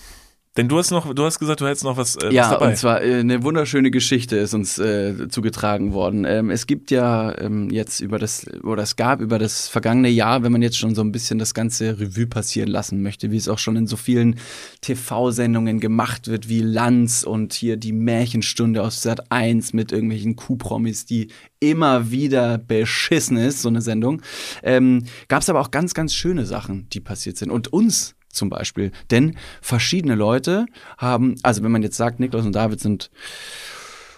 Denn du hast noch, du hast gesagt, du hättest noch was, äh, was Ja, dabei. und zwar äh, eine wunderschöne Geschichte ist uns äh, zugetragen worden. Ähm, es gibt ja ähm, jetzt über das, oder es gab über das vergangene Jahr, wenn man jetzt schon so ein bisschen das ganze Revue passieren lassen möchte, wie es auch schon in so vielen TV-Sendungen gemacht wird, wie Lanz und hier die Märchenstunde aus Sat 1 mit irgendwelchen Kuhpromis, die immer wieder beschissen ist, so eine Sendung. Ähm, gab es aber auch ganz, ganz schöne Sachen, die passiert sind. Und uns zum Beispiel. Denn verschiedene Leute haben, also wenn man jetzt sagt, Niklas und David sind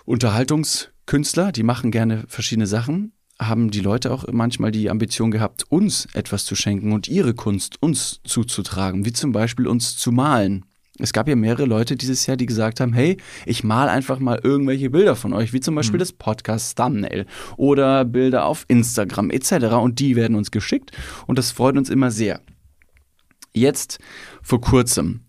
Unterhaltungskünstler, die machen gerne verschiedene Sachen, haben die Leute auch manchmal die Ambition gehabt, uns etwas zu schenken und ihre Kunst uns zuzutragen, wie zum Beispiel uns zu malen. Es gab ja mehrere Leute dieses Jahr, die gesagt haben, hey, ich mal einfach mal irgendwelche Bilder von euch, wie zum Beispiel das Podcast-Thumbnail oder Bilder auf Instagram etc. Und die werden uns geschickt und das freut uns immer sehr. Jetzt vor kurzem.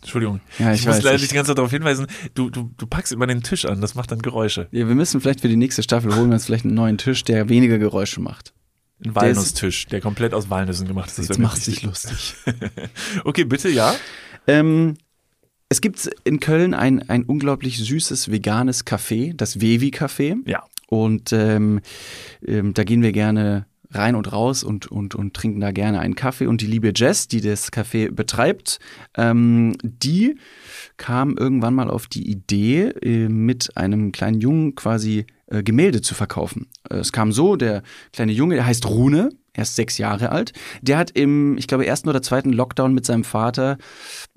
Entschuldigung. Ja, ich ich muss weiß, leider ich- die ganze Zeit darauf hinweisen, du, du, du packst immer den Tisch an, das macht dann Geräusche. Ja, wir müssen vielleicht für die nächste Staffel holen wir uns vielleicht einen neuen Tisch, der weniger Geräusche macht. Ein Walnusstisch, der komplett aus Walnüssen gemacht ist. Das Jetzt macht sich lustig. *laughs* Okay, bitte, ja. ähm, es gibt in Köln ein, ein unglaublich süßes veganes Café, das Wevi Café. Ja. Und ähm, ähm, da gehen wir gerne rein und raus und, und, und trinken da gerne einen Kaffee. Und die liebe Jess, die das Café betreibt, ähm, die kam irgendwann mal auf die Idee, äh, mit einem kleinen Jungen quasi äh, Gemälde zu verkaufen. Äh, es kam so, der kleine Junge, der heißt Rune, er ist sechs Jahre alt, der hat im, ich glaube, ersten oder zweiten Lockdown mit seinem Vater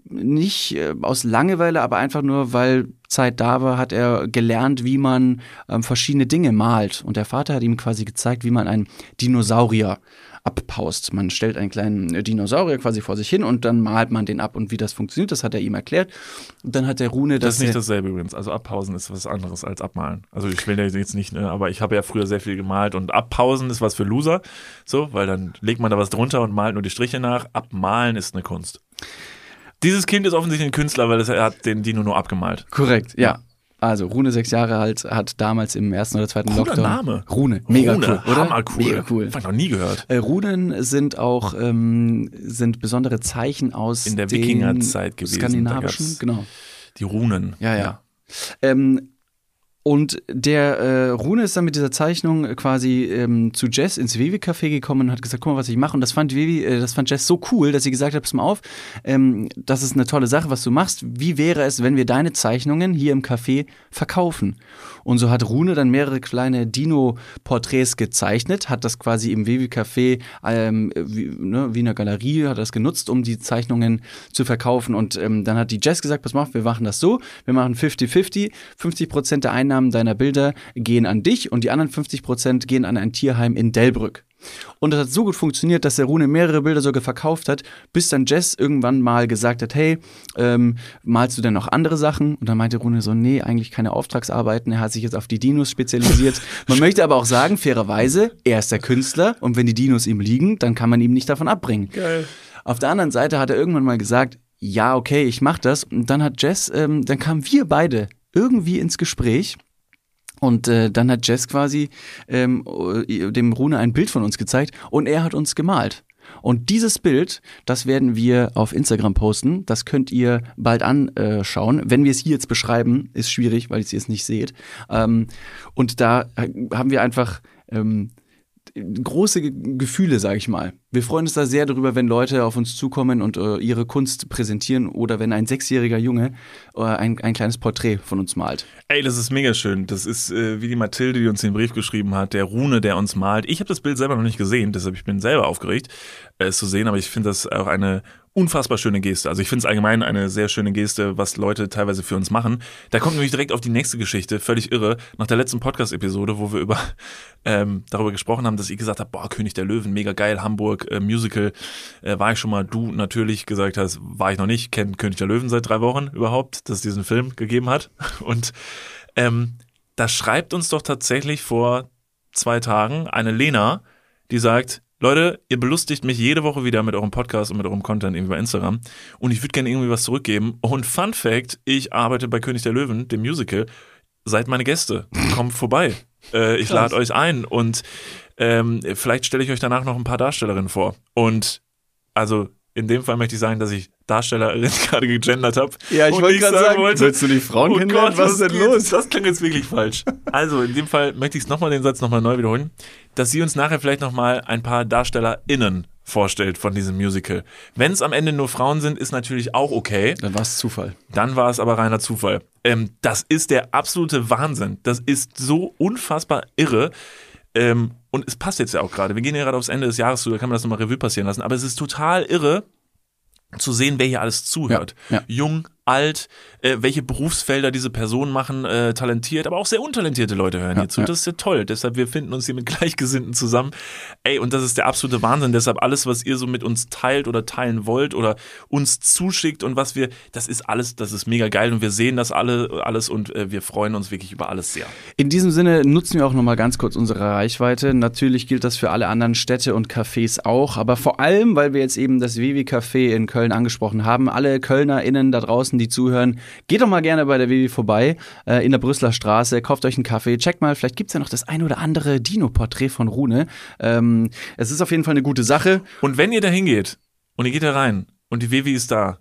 nicht äh, aus Langeweile, aber einfach nur, weil Zeit da war, hat er gelernt, wie man ähm, verschiedene Dinge malt. Und der Vater hat ihm quasi gezeigt, wie man einen Dinosaurier abpaust. Man stellt einen kleinen äh, Dinosaurier quasi vor sich hin und dann malt man den ab. Und wie das funktioniert, das hat er ihm erklärt. Und dann hat der Rune Das das. ist nicht dasselbe übrigens. Also abpausen ist was anderes als abmalen. Also ich will ja jetzt nicht, ne, aber ich habe ja früher sehr viel gemalt und abpausen ist was für Loser. So, weil dann legt man da was drunter und malt nur die Striche nach. Abmalen ist eine Kunst. Dieses Kind ist offensichtlich ein Künstler, weil er hat den Dino nur abgemalt. Korrekt, ja. Also Rune, sechs Jahre alt, hat damals im ersten oder zweiten Cooler Lockdown. Name. Rune, mega Rune, cool, oder? Cool. Mega cool. Hab ich noch nie gehört. Äh, Runen sind auch ähm, sind besondere Zeichen aus In der Wikingerzeit gewesen. Skandinavischen, genau. Die Runen. Ja, ja. Ähm, und der äh, Rune ist dann mit dieser Zeichnung quasi ähm, zu Jess ins Vivi-Café gekommen und hat gesagt, guck mal, was ich mache. Und das fand Vivi, äh, das fand Jess so cool, dass sie gesagt hat, pass mal auf, ähm, das ist eine tolle Sache, was du machst. Wie wäre es, wenn wir deine Zeichnungen hier im Café verkaufen? Und so hat Rune dann mehrere kleine Dino-Porträts gezeichnet, hat das quasi im Vivi-Café ähm, wie, ne, wie in einer Galerie, hat das genutzt, um die Zeichnungen zu verkaufen. Und ähm, dann hat die Jess gesagt, pass mal auf, wir machen das so, wir machen 50-50, 50 Prozent der Einnahmen deiner Bilder gehen an dich und die anderen 50 Prozent gehen an ein Tierheim in Delbrück. Und das hat so gut funktioniert, dass der Rune mehrere Bilder sogar verkauft hat, bis dann Jess irgendwann mal gesagt hat, hey, ähm, malst du denn noch andere Sachen? Und dann meinte Rune so, nee, eigentlich keine Auftragsarbeiten. Er hat sich jetzt auf die Dinos spezialisiert. *laughs* Man möchte aber auch sagen, fairerweise, er ist der Künstler und wenn die Dinos ihm liegen, dann kann man ihm nicht davon abbringen. Geil. Auf der anderen Seite hat er irgendwann mal gesagt, ja, okay, ich mach das. Und dann hat Jess, ähm, dann kamen wir beide irgendwie ins Gespräch. Und äh, dann hat Jess quasi ähm, äh, dem Rune ein Bild von uns gezeigt und er hat uns gemalt. Und dieses Bild, das werden wir auf Instagram posten. Das könnt ihr bald anschauen. Wenn wir es hier jetzt beschreiben, ist schwierig, weil ihr es jetzt nicht seht. Ähm, und da haben wir einfach ähm, große Ge- Gefühle, sage ich mal. Wir freuen uns da sehr darüber, wenn Leute auf uns zukommen und äh, ihre Kunst präsentieren oder wenn ein sechsjähriger Junge äh, ein, ein kleines Porträt von uns malt. Ey, das ist mega schön. Das ist äh, wie die Mathilde, die uns den Brief geschrieben hat, der Rune, der uns malt. Ich habe das Bild selber noch nicht gesehen, deshalb ich bin selber aufgeregt, es zu sehen, aber ich finde das auch eine unfassbar schöne Geste. Also ich finde es allgemein eine sehr schöne Geste, was Leute teilweise für uns machen. Da kommt nämlich direkt auf die nächste Geschichte, völlig irre. Nach der letzten Podcast-Episode, wo wir über *laughs* ähm, darüber gesprochen haben, dass ich gesagt habe, boah, König der Löwen, mega geil, Hamburg, äh, Musical, äh, war ich schon mal. Du natürlich gesagt hast, war ich noch nicht, kennt König der Löwen seit drei Wochen überhaupt, dass es diesen Film gegeben hat. *laughs* Und ähm, da schreibt uns doch tatsächlich vor zwei Tagen eine Lena, die sagt, Leute, ihr belustigt mich jede Woche wieder mit eurem Podcast und mit eurem Content irgendwie bei Instagram und ich würde gerne irgendwie was zurückgeben. Und Fun Fact, ich arbeite bei König der Löwen, dem Musical. Seid meine Gäste, kommt vorbei. Äh, ich lade euch ein und ähm, vielleicht stelle ich euch danach noch ein paar Darstellerinnen vor. Und also in dem Fall möchte ich sagen, dass ich Darstellerin *laughs* gerade gegendert habe. Ja, ich wollte gerade sagen, wollte, willst du die Frauen oh kennenlernen? Gott, Was ist denn geht? los? Das klang jetzt wirklich falsch. Also, in dem Fall möchte ich es nochmal den Satz nochmal neu wiederholen, dass sie uns nachher vielleicht nochmal ein paar DarstellerInnen vorstellt von diesem Musical. Wenn es am Ende nur Frauen sind, ist natürlich auch okay. Dann war es Zufall. Dann war es aber reiner Zufall. Ähm, das ist der absolute Wahnsinn. Das ist so unfassbar irre. Ähm, und es passt jetzt ja auch gerade. Wir gehen ja gerade aufs Ende des Jahres zu, da kann man das nochmal Revue passieren lassen. Aber es ist total irre zu sehen, wer hier alles zuhört. Ja, ja. Jung, alt, äh, welche Berufsfelder diese Personen machen, äh, talentiert, aber auch sehr untalentierte Leute hören Ja, hier zu. ja. Das ist ja toll. Deshalb, wir finden uns hier mit *laughs* Gleichgesinnten zusammen. Ey, und das ist der absolute Wahnsinn. Deshalb alles, was ihr so mit uns teilt oder teilen wollt oder uns zuschickt und was wir, das ist alles, das ist mega geil und wir sehen das alle, alles und äh, wir freuen uns wirklich über alles sehr. In diesem Sinne nutzen wir auch nochmal ganz kurz unsere Reichweite. Natürlich gilt das für alle anderen Städte und Cafés auch, aber vor allem, weil wir jetzt eben das Vivi Café in Köln angesprochen haben, alle KölnerInnen da draußen, die zuhören, geht doch mal gerne bei der Vivi vorbei, äh, in der Brüsseler Straße, kauft euch einen Kaffee, checkt mal, vielleicht gibt's ja noch das ein oder andere Dino-Porträt von Rune. Ähm, es ist auf jeden Fall eine gute Sache. Und wenn ihr da hingeht und ihr geht da rein und die Vivi ist da,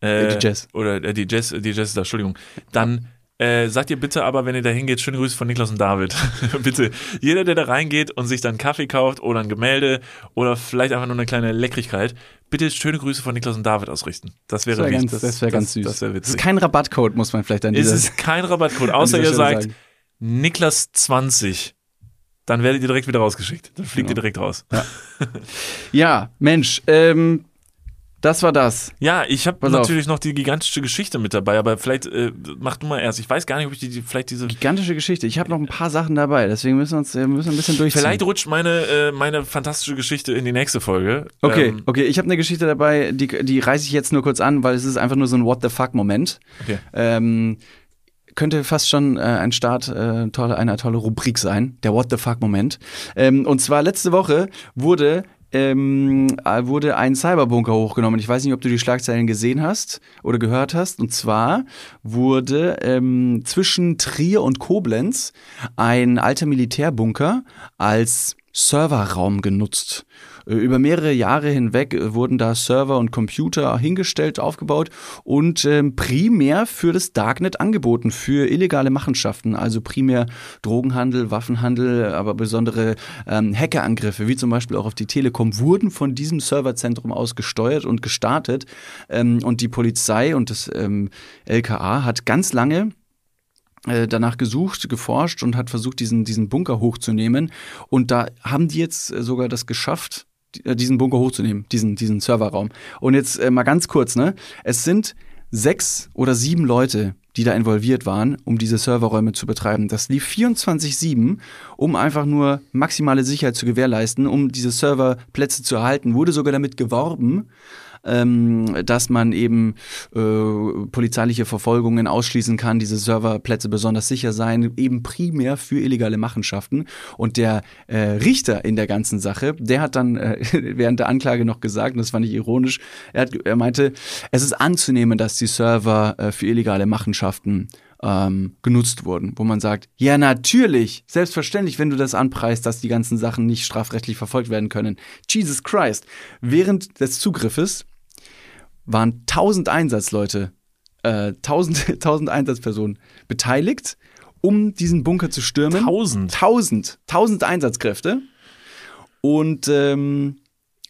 äh, Die Jess. Oder äh, die Jess, die Jess ist da, Entschuldigung, dann äh, sagt ihr bitte aber, wenn ihr da hingeht, schöne Grüße von Niklas und David. *laughs* bitte. Jeder, der da reingeht und sich dann Kaffee kauft oder ein Gemälde oder vielleicht einfach nur eine kleine Leckrigkeit, bitte schöne Grüße von Niklas und David ausrichten. Das wäre Das wäre ganz, das wär ganz süß. Das wäre Das ist witzig. kein Rabattcode, muss man vielleicht an Es dieser ist kein Rabattcode, *laughs* außer ihr sagt sagen. Niklas 20. Dann werdet ihr direkt wieder rausgeschickt. Dann fliegt Genau. ihr direkt raus. Ja, Mensch, ähm, das war das. Ja, ich habe Pass auf. natürlich noch die gigantische Geschichte mit dabei, aber vielleicht äh, mach du mal erst. Ich weiß gar nicht, ob ich die, die vielleicht diese. Gigantische Geschichte. Ich habe noch ein paar Sachen dabei, deswegen müssen wir uns äh, müssen ein bisschen durchziehen. Vielleicht rutscht meine, äh, meine fantastische Geschichte in die nächste Folge. Okay, Ähm, okay, ich habe eine Geschichte dabei, die, die reiße ich jetzt nur kurz an, weil es ist einfach nur so ein What the fuck Moment. okay. Ähm, könnte fast schon äh, ein Start äh, tolle, einer tolle Rubrik sein, der What the fuck Moment. Ähm, und zwar letzte Woche wurde ähm, äh, wurde ein Cyberbunker hochgenommen. Ich weiß nicht, ob du die Schlagzeilen gesehen hast oder gehört hast. Und zwar wurde ähm, zwischen Trier und Koblenz ein alter Militärbunker als Serverraum genutzt. Über mehrere Jahre hinweg äh, wurden da Server und Computer hingestellt, aufgebaut und ähm, primär für das Darknet angeboten, für illegale Machenschaften, also primär Drogenhandel, Waffenhandel, aber besondere ähm, Hackerangriffe, wie zum Beispiel auch auf die Telekom, wurden von diesem Serverzentrum aus gesteuert und gestartet. Ähm, und die Polizei und das LKA hat ganz lange äh, danach gesucht, geforscht und hat versucht, diesen, diesen Bunker hochzunehmen. Und da haben die jetzt äh, sogar das geschafft, diesen Bunker hochzunehmen, diesen, diesen Serverraum. Und jetzt äh, mal ganz kurz, ne? Es sind sechs oder sieben Leute, die da involviert waren, um diese Serverräume zu betreiben. Das lief 24-7, um einfach nur maximale Sicherheit zu gewährleisten, um diese Serverplätze zu erhalten. Wurde sogar damit geworben, ähm, dass man eben äh, polizeiliche Verfolgungen ausschließen kann, diese Serverplätze besonders sicher sein, eben primär für illegale Machenschaften. Und der äh, Richter in der ganzen Sache, der hat dann äh, *laughs* während der Anklage noch gesagt, und das fand ich ironisch, er, hat, er meinte, es ist anzunehmen, dass die Server äh, für illegale Machenschaften ähm, genutzt wurden, wo man sagt, ja natürlich, selbstverständlich, wenn du das anpreist, dass die ganzen Sachen nicht strafrechtlich verfolgt werden können. Jesus Christ. Während des Zugriffes waren 1000 Einsatzleute, äh, 1000, 1000 *laughs* Einsatzpersonen beteiligt, um diesen Bunker zu stürmen. 1000? 1000, 1000 Einsatzkräfte. Und ähm,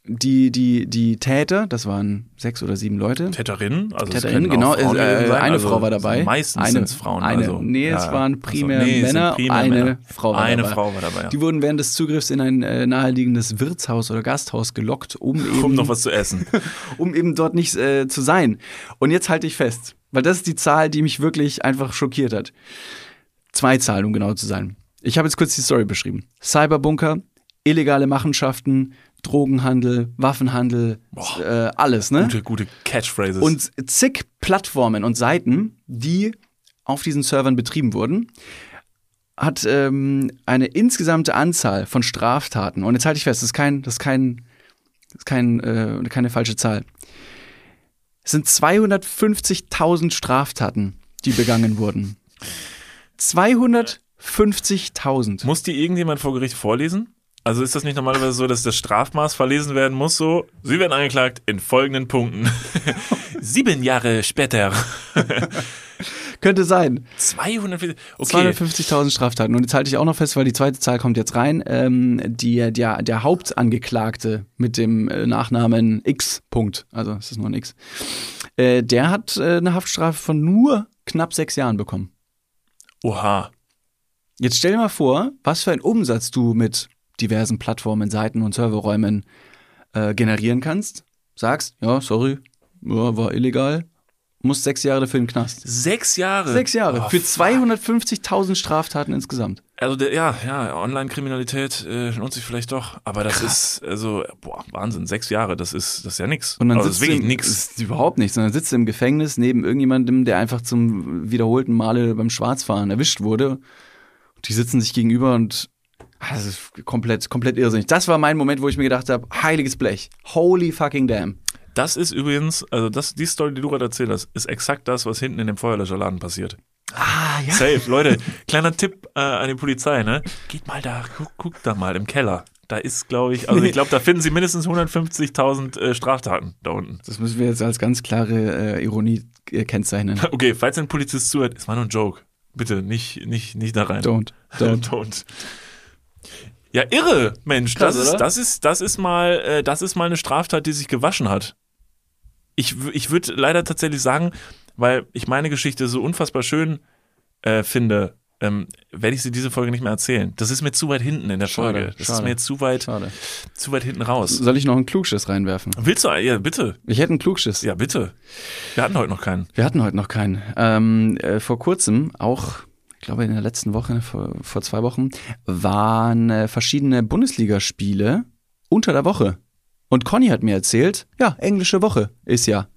die, die, die Täter, das waren sechs oder sieben Leute. Täterinnen, also es Täterinnen, genau, Frauen äh, eine also Frau war dabei. Meistens eine, sind es Frauen. Eine, also, nee, es ja. waren primär also, nee, es Männer, primär eine Männer. Frau war Eine dabei. Frau war dabei, ja. Die wurden während des Zugriffs in ein äh, naheliegendes Wirtshaus oder Gasthaus gelockt, um *laughs* eben, um noch was zu essen. *laughs* um eben dort nicht äh, zu sein. Und jetzt halte ich fest, weil das ist die Zahl, die mich wirklich einfach schockiert hat. Zwei Zahlen, um genau zu sein. Ich habe jetzt kurz die Story beschrieben. Cyberbunker, illegale Machenschaften, Drogenhandel, Waffenhandel, äh, alles, ne? Gute, gute Catchphrases. und zig Plattformen und Seiten, die auf diesen Servern betrieben wurden, hat ähm, eine insgesamte Anzahl von Straftaten. Und jetzt halte ich fest, das ist kein, das ist kein, das ist kein, äh, keine falsche Zahl. Es sind 250.000 Straftaten, die begangen wurden. *laughs* 250.000. Muss die irgendjemand vor Gericht vorlesen? Also ist das nicht normalerweise so, dass das Strafmaß verlesen werden muss? So, Sie werden angeklagt in folgenden Punkten. *laughs* Sieben Jahre später. *laughs* Könnte sein. 240. Okay. 250.000 Straftaten. Und jetzt halte ich auch noch fest, weil die zweite Zahl kommt jetzt rein. Ähm, die, der, der Hauptangeklagte mit dem äh, Nachnamen X. Punkt. Also es ist nur ein X. Äh, der hat äh, eine Haftstrafe von nur knapp sechs Jahren bekommen. Oha. Jetzt stell dir mal vor, was für einen Umsatz du mit diversen Plattformen, Seiten und Serverräumen äh, generieren kannst. Sagst, ja, sorry, ja, war illegal, musst sechs Jahre dafür in den Knast. Sechs Jahre. Sechs Jahre Oh, für 250.000 Straftaten insgesamt. Also der, ja, ja, Online-Kriminalität äh, lohnt sich vielleicht doch, aber das ist also boah, Wahnsinn, sechs Jahre, das ist das ist ja nix. Und dann also das sitzt ist wirklich nix. Ist überhaupt nichts. Und dann sitzt du im Gefängnis neben irgendjemandem, der einfach zum wiederholten Male beim Schwarzfahren erwischt wurde. Die sitzen sich gegenüber und das ist komplett, komplett irrsinnig. Das war mein Moment, wo ich mir gedacht habe, heiliges Blech. Holy fucking damn. Das ist übrigens, also das, die Story, die du gerade erzählt hast, ist exakt das, was hinten in dem Feuerlöscherladen passiert. Ah, ja. Safe, *laughs* Leute, kleiner Tipp äh, an die Polizei, ne? Geht mal da, guck, guck da mal im Keller. Da ist, glaube ich, also ich glaube, da finden sie mindestens 150.000 äh, Straftaten da unten. Das müssen wir jetzt als ganz klare äh, Ironie äh, kennzeichnen. *laughs* Okay, falls ein Polizist zuhört, es war nur ein Joke. Bitte nicht, nicht, nicht da rein. Don't. Don't. *laughs* Don't. Ja, irre, Mensch. Krass, das, ist, das, ist, das, ist mal, äh, das ist mal eine Straftat, die sich gewaschen hat. Ich, ich würde leider tatsächlich sagen, weil ich meine Geschichte so unfassbar schön äh, finde, ähm, werde ich sie diese Folge nicht mehr erzählen. Das ist mir zu weit hinten in der Schade, Folge. Das ist schade. mir jetzt zu weit, Schade. zu weit hinten raus. Soll ich noch einen Klugschiss reinwerfen? Willst du? Ja, bitte. Ich hätte einen Klugschiss. Ja, bitte. Wir hatten heute noch keinen. Wir hatten heute noch keinen. Ähm, äh, vor kurzem, auch, ich glaube in der letzten Woche, vor, vor zwei Wochen, waren äh, verschiedene Bundesligaspiele unter der Woche. Und Conny hat mir erzählt, ja, englische Woche ist ja.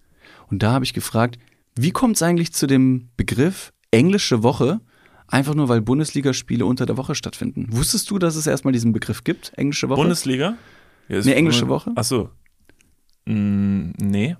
Und da habe ich gefragt, wie kommt es eigentlich zu dem Begriff englische Woche? Einfach nur, weil Bundesligaspiele unter der Woche stattfinden. Wusstest du, dass es erstmal diesen Begriff gibt, englische Woche? Bundesliga? Ja, Eine englische Woche? Ach so. Mm, nee.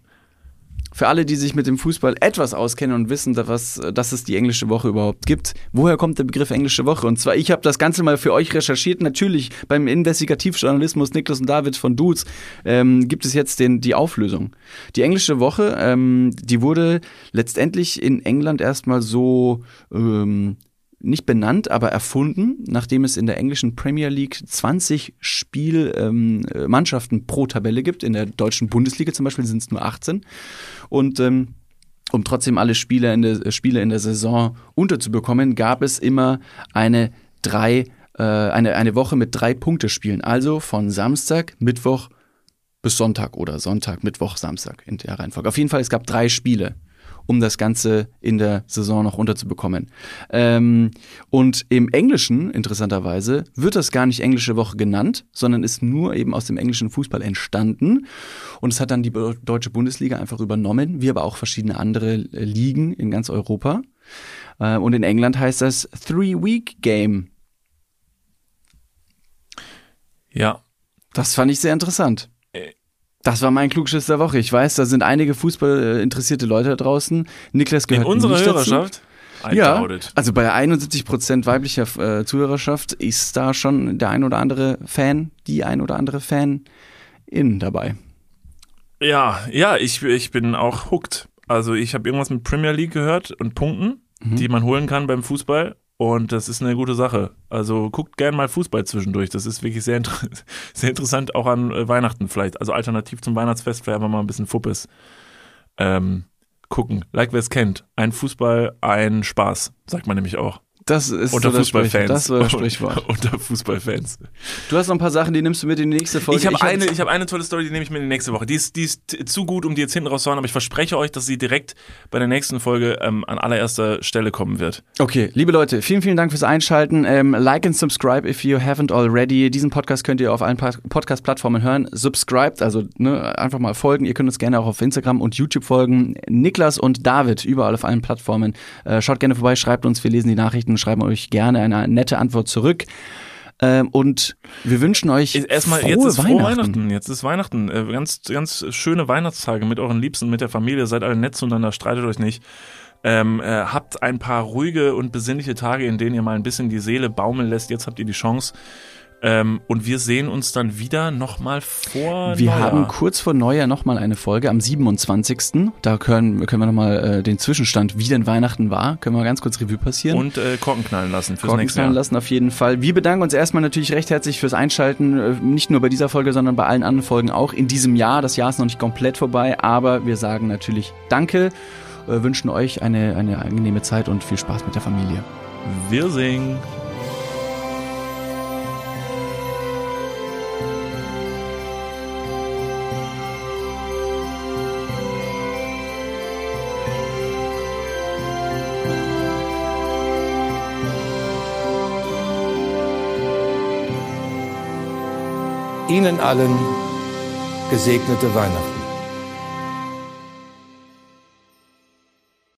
Für alle, die sich mit dem Fußball etwas auskennen und wissen, dass, dass es die englische Woche überhaupt gibt, woher kommt der Begriff englische Woche? Und zwar, ich habe das Ganze mal für euch recherchiert. Natürlich beim Investigativjournalismus Niklas und David von Dudes ähm, gibt es jetzt den, die Auflösung. Die englische Woche, ähm, die wurde letztendlich in England erstmal so ähm, nicht benannt, aber erfunden, nachdem es in der englischen Premier League 20 Spielmannschaften ähm, Mannschaften pro Tabelle gibt. In der deutschen Bundesliga zum Beispiel sind es nur 18. Und ähm, um trotzdem alle Spiele in der, Spiele in der Saison unterzubekommen, gab es immer eine drei, äh, eine, eine Woche mit drei Punktespielen. Also von Samstag, Mittwoch bis Sonntag oder Sonntag, Mittwoch, Samstag in der Reihenfolge. Auf jeden Fall, es gab drei Spiele, um das Ganze in der Saison noch unterzubekommen. Ähm, und im Englischen, interessanterweise, wird das gar nicht englische Woche genannt, sondern ist nur eben aus dem englischen Fußball entstanden. Und es hat dann die deutsche Bundesliga einfach übernommen, wie aber auch verschiedene andere Ligen in ganz Europa. Äh, und in England heißt das Three-Week-Game. Ja. Das fand ich sehr interessant. Äh. Das war mein Klugschiss der Woche. Ich weiß, da sind einige fußballinteressierte Leute da draußen. Niklas In gehört unserer nicht Hörerschaft? Dazu. I Ja, also bei 71% weiblicher äh, Zuhörerschaft ist da schon der ein oder andere Fan, die ein oder andere Fan in dabei. Ja, ja, ich, ich bin auch hooked. Also ich habe irgendwas mit Premier League gehört und Punkten, Mhm. die man holen kann beim Fußball. Und das ist eine gute Sache. Also guckt gerne mal Fußball zwischendurch. Das ist wirklich sehr, inter *laughs* sehr interessant, auch an äh, Weihnachten vielleicht. Also alternativ zum Weihnachtsfest, vielleicht einfach mal ein bisschen Fuppes. Ähm, gucken. Like wer es kennt. Ein Fußball, ein Spaß, sagt man nämlich auch. Das ist Unter so Fußballfans. Das so das Sprichwort. *laughs* Unter Fußballfans. Du hast noch ein paar Sachen, die nimmst du mit in die nächste Folge. Ich habe hab eine, ich hab eine tolle Story, die nehme ich mir in die nächste Woche. Die ist, die ist zu gut, um die jetzt hinten rauszuhauen, aber ich verspreche euch, dass sie direkt bei der nächsten Folge ähm, an allererster Stelle kommen wird. Okay, liebe Leute, vielen, vielen Dank fürs Einschalten. Ähm, like and subscribe if you haven't already. Diesen Podcast könnt ihr auf allen Podcast-Plattformen hören. Subscribed, also ne, einfach mal folgen. Ihr könnt uns gerne auch auf Instagram und YouTube folgen. Niklas und David, überall auf allen Plattformen. Äh, schaut gerne vorbei, schreibt uns, wir lesen die Nachrichten, schreiben euch gerne eine nette Antwort zurück. Ähm, und wir wünschen euch Erstmal, frohe jetzt ist Weihnachten. frohe Weihnachten. Jetzt ist Weihnachten. Äh, ganz, ganz schöne Weihnachtstage mit euren Liebsten, mit der Familie. Seid alle nett zueinander, streitet euch nicht. Ähm, äh, habt ein paar ruhige und besinnliche Tage, in denen ihr mal ein bisschen die Seele baumeln lässt. Jetzt habt ihr die Chance. Ähm, und wir sehen uns dann wieder nochmal vor Wir Neujahr. haben kurz vor Neujahr nochmal eine Folge am 27. Da können, können wir nochmal äh, den Zwischenstand, wie denn Weihnachten war, können wir ganz kurz Revue passieren. und äh, Korken knallen lassen fürs Korken nächste knallen Jahr. lassen auf jeden Fall. Wir bedanken uns erstmal natürlich recht herzlich fürs Einschalten, äh, nicht nur bei dieser Folge, sondern bei allen anderen Folgen auch in diesem Jahr. Das Jahr ist noch nicht komplett vorbei, aber wir sagen natürlich Danke, äh, wünschen euch eine, eine angenehme Zeit und viel Spaß mit der Familie. Wir singen. Ihnen allen gesegnete Weihnachten.